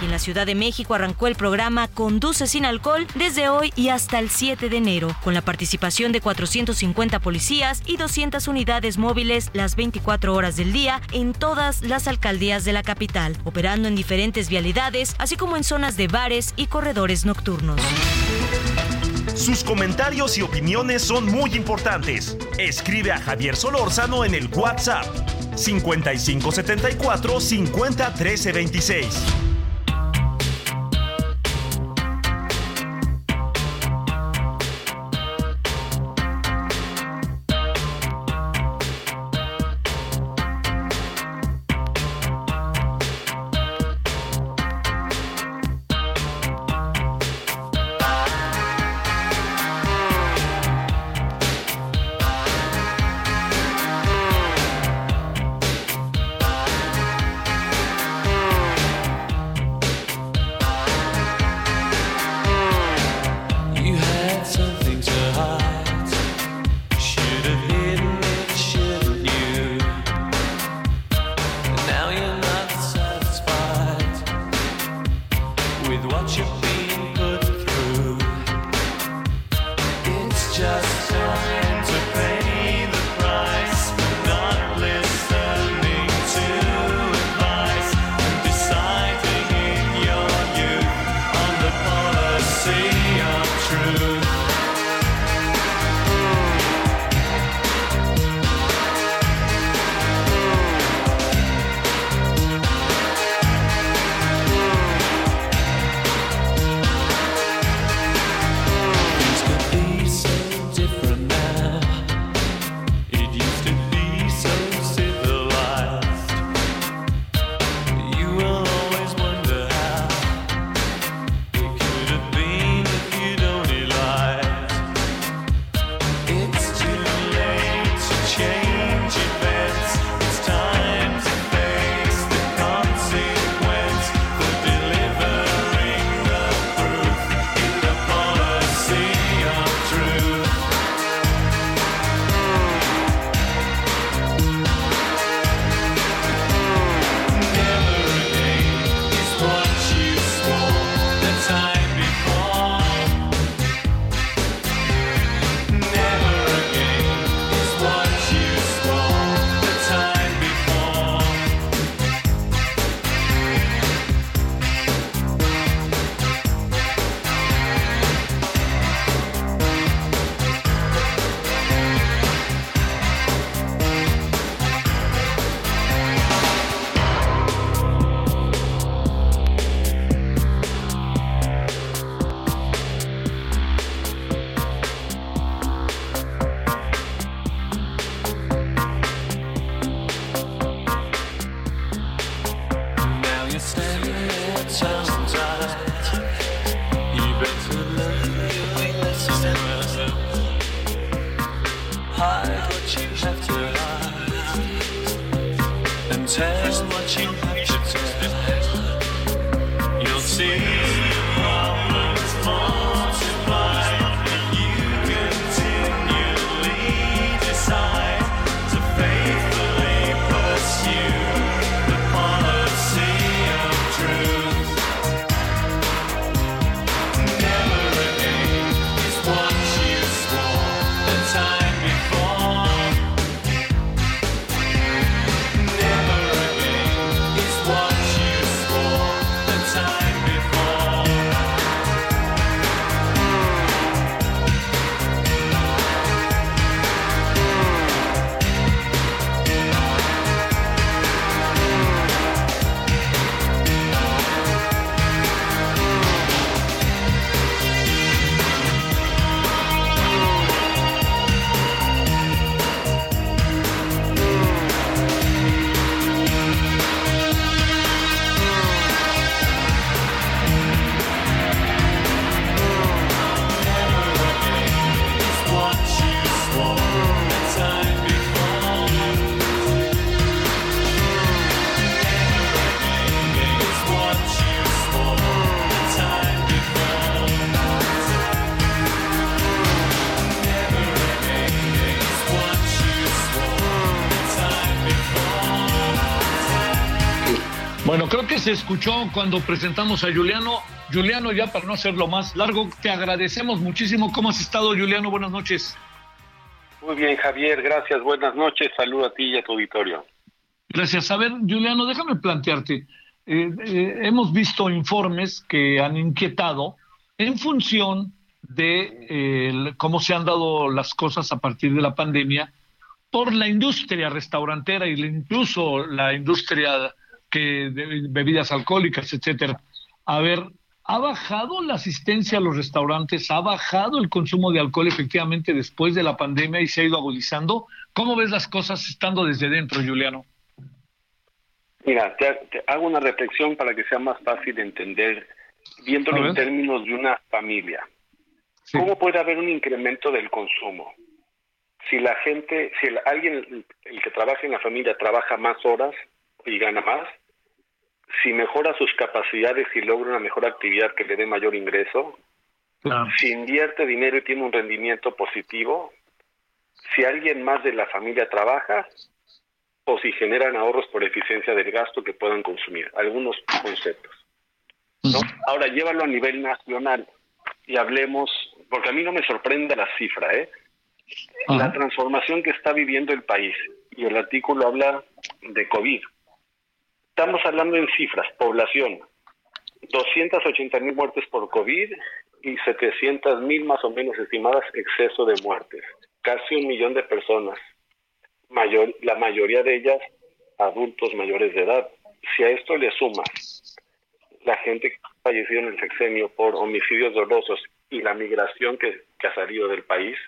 Y en la Ciudad de México arrancó el programa Conduce sin alcohol desde hoy y hasta el 7 de enero, con la participación de 450 policías y 200 unidades móviles las 24 horas del día en todas las alcaldías de la capital, operando en diferentes vialidades, así como en zonas de bares y corredores nocturnos. Sus comentarios y opiniones son muy importantes. Escribe a Javier Solórzano en el WhatsApp 5574 501326. Se escuchó cuando presentamos a Juliano. Juliano, ya para no hacerlo más largo, te agradecemos muchísimo. ¿Cómo has estado, Juliano? Buenas noches. Muy bien, Javier, gracias. Buenas noches. Saludo a ti y a tu auditorio. Gracias. A ver, Juliano, déjame plantearte. Eh, eh, hemos visto informes que han inquietado en función de eh, cómo se han dado las cosas a partir de la pandemia por la industria restaurantera y incluso la industria que de bebidas alcohólicas, etcétera. A ver, ¿ha bajado la asistencia a los restaurantes? ¿Ha bajado el consumo de alcohol efectivamente después de la pandemia y se ha ido agudizando? ¿Cómo ves las cosas estando desde dentro, Juliano? Mira, te, hago una reflexión para que sea más fácil de entender, viéndolo en términos de una familia. ¿Cómo puede haber un incremento del consumo? Si la gente, si alguien, el que trabaja en la familia trabaja más horas, y gana más, si mejora sus capacidades y logra una mejor actividad que le dé mayor ingreso, si invierte dinero y tiene un rendimiento positivo, si alguien más de la familia trabaja o si generan ahorros por eficiencia del gasto que puedan consumir. Algunos conceptos. Ahora llévalo a nivel nacional y hablemos, porque a mí no me sorprende la cifra, ¿eh? La transformación que está viviendo el país. Y el artículo habla de COVID. Estamos hablando en cifras, población, 280 mil muertes por COVID y 700 mil más o menos estimadas exceso de muertes. Casi un millón de personas, mayor, la mayoría de ellas adultos mayores de edad. Si a esto le sumas la gente que ha fallecido en el sexenio por homicidios dolosos y la migración que, que ha salido del país,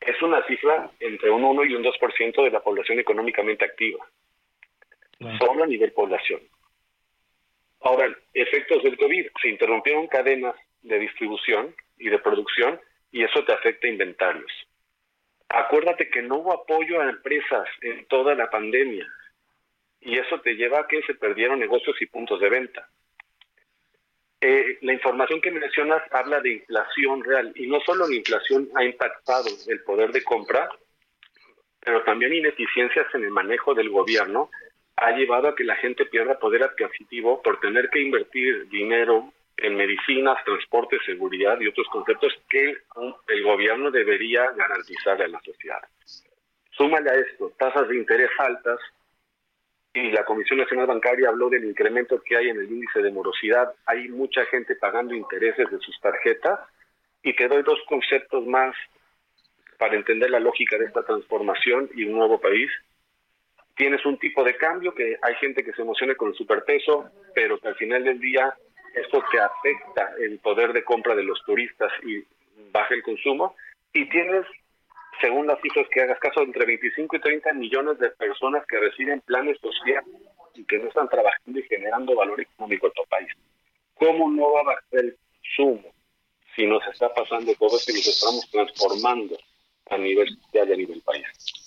es una cifra entre un 1 y un 2% de la población económicamente activa solo a nivel población. Ahora, efectos del COVID, se interrumpieron cadenas de distribución y de producción y eso te afecta a inventarios. Acuérdate que no hubo apoyo a empresas en toda la pandemia y eso te lleva a que se perdieron negocios y puntos de venta. Eh, la información que mencionas habla de inflación real y no solo la inflación ha impactado el poder de compra, pero también ineficiencias en el manejo del gobierno ha llevado a que la gente pierda poder adquisitivo por tener que invertir dinero en medicinas, transporte, seguridad y otros conceptos que el gobierno debería garantizarle a la sociedad. Súmale a esto tasas de interés altas y la Comisión Nacional Bancaria habló del incremento que hay en el índice de morosidad. Hay mucha gente pagando intereses de sus tarjetas y te doy dos conceptos más para entender la lógica de esta transformación y un nuevo país tienes un tipo de cambio que hay gente que se emociona con el superpeso, pero que al final del día esto te afecta el poder de compra de los turistas y baja el consumo. Y tienes, según las cifras que hagas caso, entre 25 y 30 millones de personas que reciben planes sociales y que no están trabajando y generando valor económico en tu país. ¿Cómo no va a bajar el consumo si nos está pasando todo esto y nos estamos transformando a nivel social y a nivel país?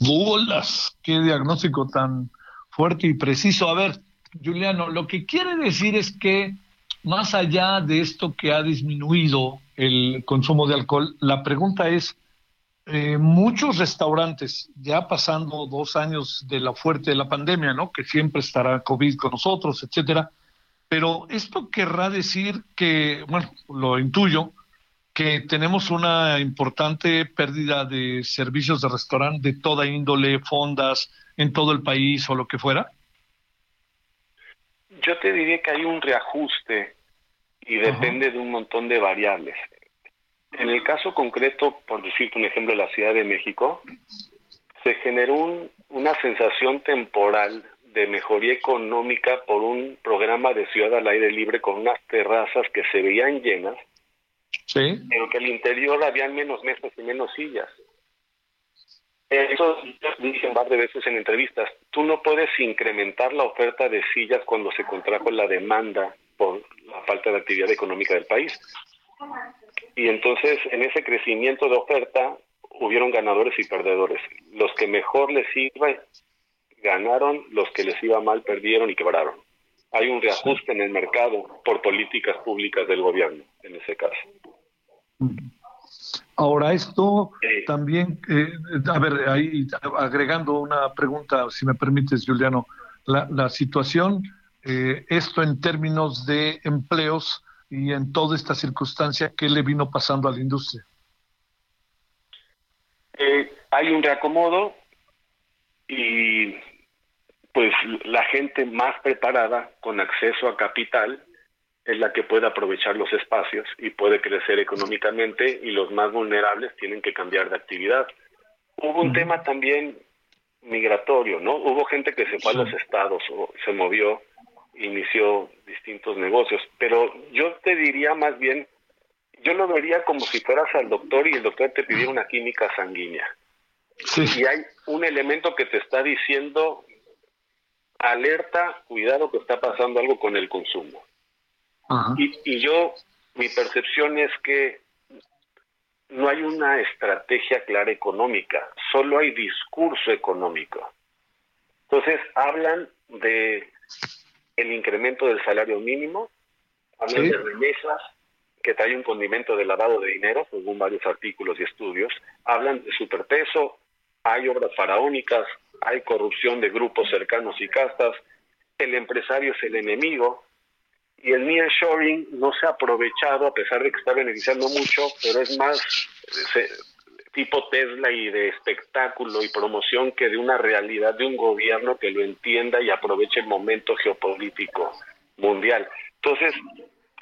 Bolas, qué diagnóstico tan fuerte y preciso. A ver, Juliano, lo que quiere decir es que más allá de esto que ha disminuido el consumo de alcohol, la pregunta es, eh, muchos restaurantes, ya pasando dos años de la fuerte de la pandemia, ¿no? Que siempre estará COVID con nosotros, etcétera. Pero esto querrá decir que, bueno, lo intuyo, que tenemos una importante pérdida de servicios de restaurante de toda índole, fondas en todo el país o lo que fuera. Yo te diría que hay un reajuste y depende de un montón de variables. En el caso concreto, por decirte un ejemplo, de la Ciudad de México, se generó una sensación temporal de mejoría económica por un programa de ciudad al aire libre con unas terrazas que se veían llenas, sí. pero que al interior habían menos mesas y menos sillas. Eso par de veces en entrevistas. Tú no puedes incrementar la oferta de sillas cuando se contrajo la demanda por la falta de actividad económica del país. Y entonces, en ese crecimiento de oferta, hubieron ganadores y perdedores. Los que mejor les iba, ganaron, los que les iba mal, perdieron y quebraron. Hay un reajuste en el mercado por políticas públicas del gobierno, en ese caso. Ahora, esto también, eh, a ver, ahí agregando una pregunta, si me permites, Juliano, la, la situación, eh, esto en términos de empleos, y en toda esta circunstancia, ¿qué le vino pasando a la industria? Eh, hay un reacomodo y pues la gente más preparada con acceso a capital es la que puede aprovechar los espacios y puede crecer económicamente y los más vulnerables tienen que cambiar de actividad. Hubo un tema también migratorio, ¿no? Hubo gente que se fue a los estados o se movió inició distintos negocios. Pero yo te diría más bien, yo lo vería como si fueras al doctor y el doctor te pidiera una química sanguínea. Y hay un elemento que te está diciendo, alerta, cuidado que está pasando algo con el consumo. Y, y yo, mi percepción es que no hay una estrategia clara económica, solo hay discurso económico. Entonces hablan de el incremento del salario mínimo, hablan de remesas, que trae un condimento de lavado de dinero, según varios artículos y estudios, hablan de superpeso, hay obras faraónicas, hay corrupción de grupos cercanos y castas, el empresario es el enemigo, y el nearshoring no se ha aprovechado, a pesar de que está beneficiando mucho, pero es más tipo Tesla y de espectáculo y promoción que de una realidad de un gobierno que lo entienda y aproveche el momento geopolítico mundial. Entonces,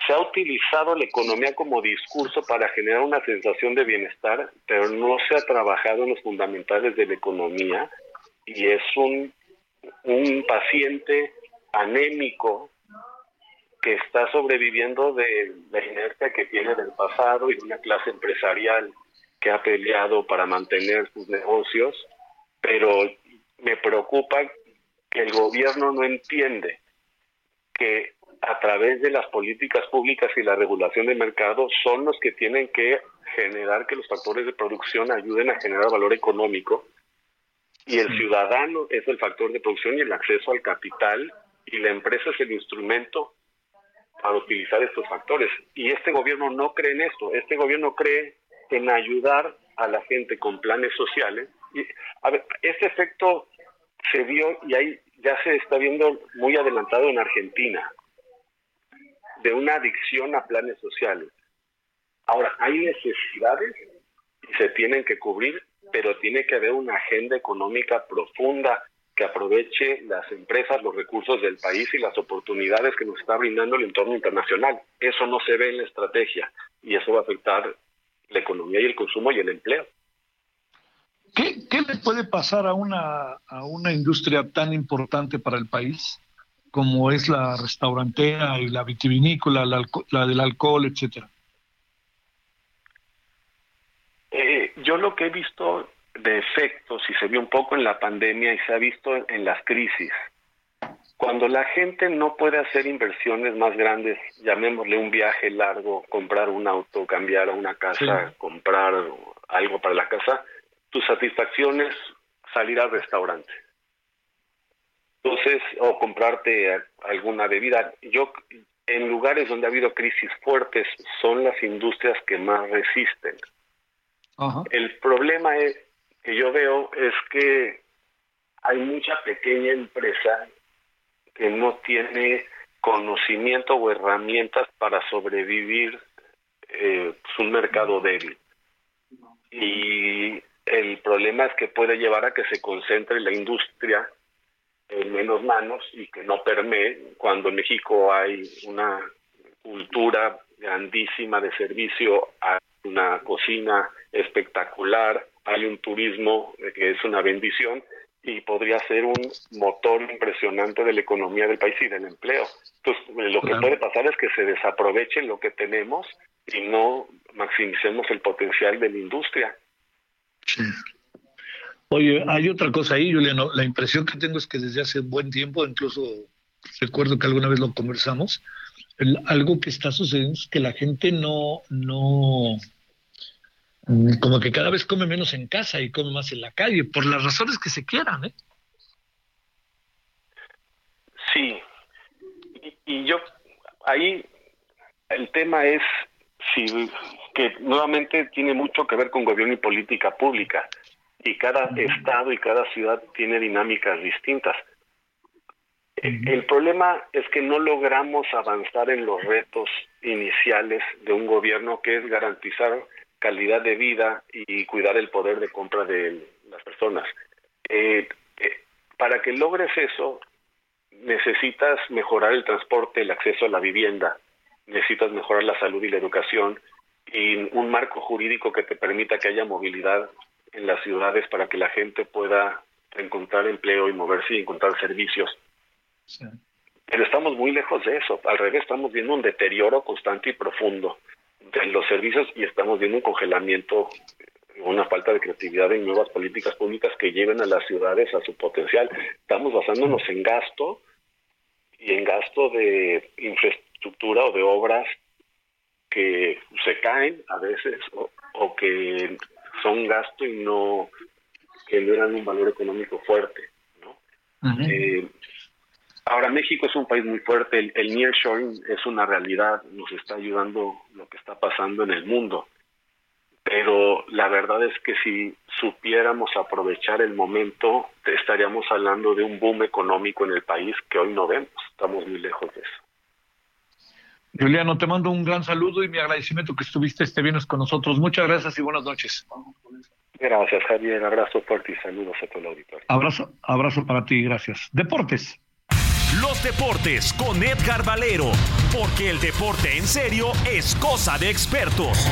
se ha utilizado la economía como discurso para generar una sensación de bienestar, pero no se ha trabajado en los fundamentales de la economía y es un, un paciente anémico que está sobreviviendo de la inercia que tiene del pasado y de una clase empresarial que ha peleado para mantener sus negocios, pero me preocupa que el gobierno no entiende que a través de las políticas públicas y la regulación del mercado son los que tienen que generar que los factores de producción ayuden a generar valor económico y el ciudadano es el factor de producción y el acceso al capital y la empresa es el instrumento para utilizar estos factores. Y este gobierno no cree en esto, este gobierno cree en ayudar a la gente con planes sociales. Y, a ver, este efecto se vio y ahí ya se está viendo muy adelantado en Argentina, de una adicción a planes sociales. Ahora, hay necesidades y se tienen que cubrir, pero tiene que haber una agenda económica profunda que aproveche las empresas, los recursos del país y las oportunidades que nos está brindando el entorno internacional. Eso no se ve en la estrategia y eso va a afectar la economía y el consumo y el empleo. ¿Qué, le puede pasar a una, a una industria tan importante para el país como es la restaurantera y la vitivinícola, la, del alcohol, etcétera? Eh, yo lo que he visto de efectos y se vio un poco en la pandemia y se ha visto en las crisis. Cuando la gente no puede hacer inversiones más grandes, llamémosle un viaje largo, comprar un auto, cambiar a una casa, comprar algo para la casa, tu satisfacción es salir al restaurante. Entonces, o comprarte alguna bebida. Yo, en lugares donde ha habido crisis fuertes, son las industrias que más resisten. El problema es, que yo veo es que hay mucha pequeña empresa que no tiene conocimiento o herramientas para sobrevivir eh, pues, un mercado débil. Y el problema es que puede llevar a que se concentre la industria en menos manos y que no permee cuando en México hay una cultura grandísima de servicio, hay una cocina espectacular, hay un turismo que es una bendición y podría ser un motor impresionante de la economía del país y del empleo. Entonces, lo que puede pasar es que se desaproveche lo que tenemos y no maximicemos el potencial de la industria. Sí. Oye, hay otra cosa ahí, Juliano. La impresión que tengo es que desde hace buen tiempo, incluso recuerdo que alguna vez lo conversamos, algo que está sucediendo es que la gente no, no, como que cada vez come menos en casa y come más en la calle, por las razones que se quieran, ¿eh? Sí, y, yo ahí el tema es si que nuevamente tiene mucho que ver con gobierno y política pública y cada estado y cada ciudad tiene dinámicas distintas. El problema es que no logramos avanzar en los retos iniciales de un gobierno que es garantizar calidad de vida y cuidar el poder de compra de las personas. Eh, eh, para que logres eso, necesitas mejorar el transporte, el acceso a la vivienda, necesitas mejorar la salud y la educación y un marco jurídico que te permita que haya movilidad en las ciudades para que la gente pueda encontrar empleo y moverse y encontrar servicios. Pero estamos muy lejos de eso. Al revés, estamos viendo un deterioro constante y profundo de los servicios y estamos viendo un congelamiento, una falta de creatividad en nuevas políticas públicas que lleven a las ciudades a su potencial. Estamos basándonos en gasto y en gasto de infraestructura o de obras que se caen a veces o, que son gasto y no generan un valor económico fuerte. ¿no? Ahora, México es un país muy fuerte, el, el nearshoring es una realidad, nos está ayudando lo que está pasando en el mundo, pero la verdad es que si supiéramos aprovechar el momento, estaríamos hablando de un boom económico en el país que hoy no vemos, estamos muy lejos de eso. Juliano, te mando un gran saludo y mi agradecimiento que estuviste este viernes con nosotros. Muchas gracias y buenas noches. Gracias, Javier. Abrazo fuerte y saludos a todo el auditorio. Abrazo, abrazo para ti, gracias. Deportes. Los deportes con Edgar Valero, porque el deporte en serio es cosa de expertos.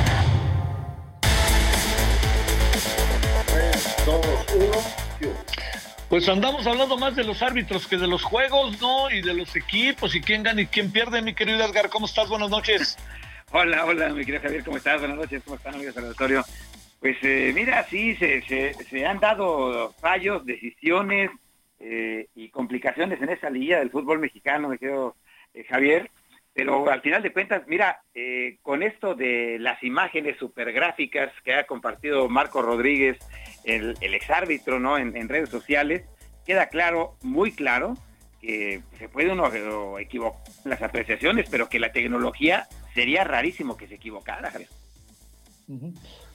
Pues andamos hablando más de los árbitros que de los juegos, ¿no? Y de los equipos y quién gana y quién pierde, mi querido Edgar. ¿Cómo estás? Buenas noches. Hola, hola, mi querido Javier, ¿cómo estás? Buenas noches, ¿cómo están, amigos del auditorio? Pues eh, mira, sí, se, se, se han dado fallos, decisiones, eh, y complicaciones en esa liga del fútbol mexicano, me quedo eh, Javier. Pero al final de cuentas, mira, eh, con esto de las imágenes supergráficas que ha compartido Marco Rodríguez, el, el exárbitro, ¿no? En, redes sociales, queda claro, muy claro, que se puede uno equivocar las apreciaciones, pero que la tecnología sería rarísimo que se equivocara, Javier.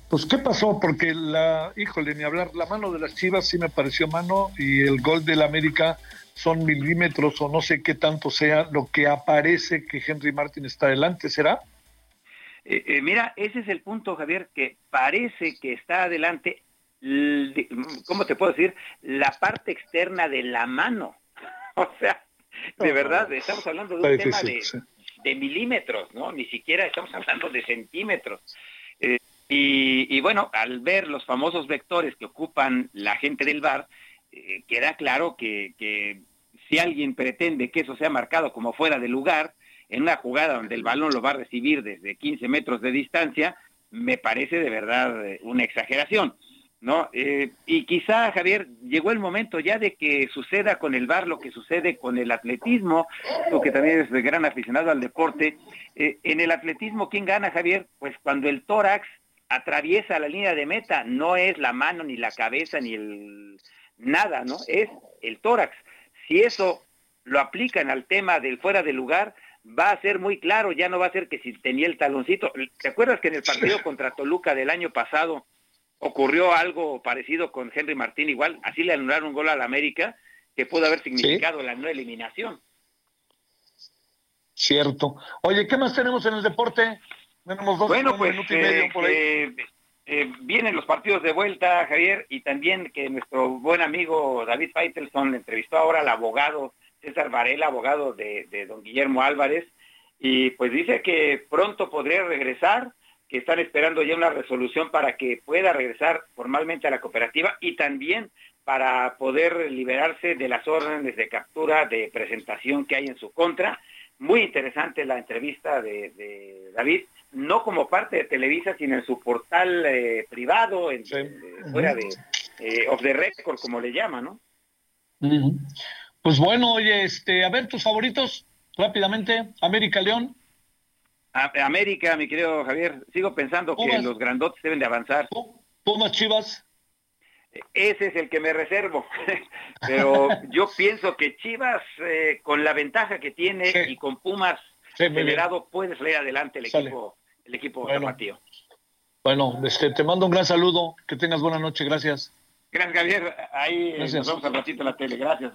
Pues, ¿qué pasó? Porque la, híjole, ni hablar, la mano de las Chivas sí me pareció mano y el gol del América son milímetros o no sé qué tanto sea lo que aparece que Henry Martin está adelante, ¿será? Eh, eh, mira, ese es el punto, Javier, que parece que está adelante, ¿cómo te puedo decir? La parte externa de la mano. o sea, de verdad, estamos hablando de un tema de, de, milímetros, ¿no? Ni siquiera estamos hablando de centímetros. Eh, y, bueno, al ver los famosos vectores que ocupan la gente del bar, eh, queda claro que, si alguien pretende que eso sea marcado como fuera de lugar, en una jugada donde el balón lo va a recibir desde 15 metros de distancia, me parece de verdad eh, una exageración. ¿no? Eh, y quizá, Javier, llegó el momento ya de que suceda con el bar lo que sucede con el atletismo, tú que también es gran aficionado al deporte. En el atletismo, ¿quién gana, Javier? Pues cuando el tórax atraviesa la línea de meta, no es la mano, ni la cabeza, ni el nada, ¿no? Es el tórax. Si eso lo aplican al tema del fuera de lugar, va a ser muy claro, ya no va a ser que si tenía el taloncito. ¿Te acuerdas que en el partido contra Toluca del año pasado ocurrió algo parecido con Henry Martín igual, así le anularon un gol al América que pudo haber significado la no eliminación. Cierto. Oye, ¿qué más tenemos en el deporte? Tenemos dos bueno, pues, y medio por ahí. Eh, eh, vienen los partidos de vuelta, Javier, y también que nuestro buen amigo David Feitelson entrevistó ahora al abogado César Varela, abogado de, de don Guillermo Álvarez, y pues dice que pronto podría regresar, que están esperando ya una resolución para que pueda regresar formalmente a la cooperativa y también para poder liberarse de las órdenes de captura, de presentación que hay en su contra. Muy interesante la entrevista de, David, no como parte de Televisa, sino en su portal eh, privado, en, eh, fuera de eh, of the record, como le llama, ¿no? Pues bueno, oye, este, a ver tus favoritos rápidamente, América León. América, mi querido Javier, sigo pensando que los grandotes deben de avanzar. Pumas Chivas. Ese es el que me reservo, pero yo pienso que Chivas, eh, con la ventaja que tiene y con Pumas acelerado, puede salir adelante el equipo, el equipo bueno. Bueno, este, te mando un gran saludo, que tengas buena noche, gracias. Gracias, Javier. Ahí nos vemos al ratito en la tele. Gracias,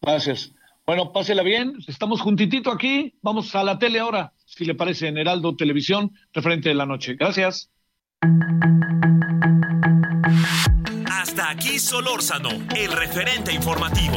Gracias. Bueno, pásela bien. Estamos juntitito aquí. Vamos a la tele ahora, si le parece, en Heraldo Televisión, referente de la noche. Gracias. Hasta aquí Solórzano, el referente informativo.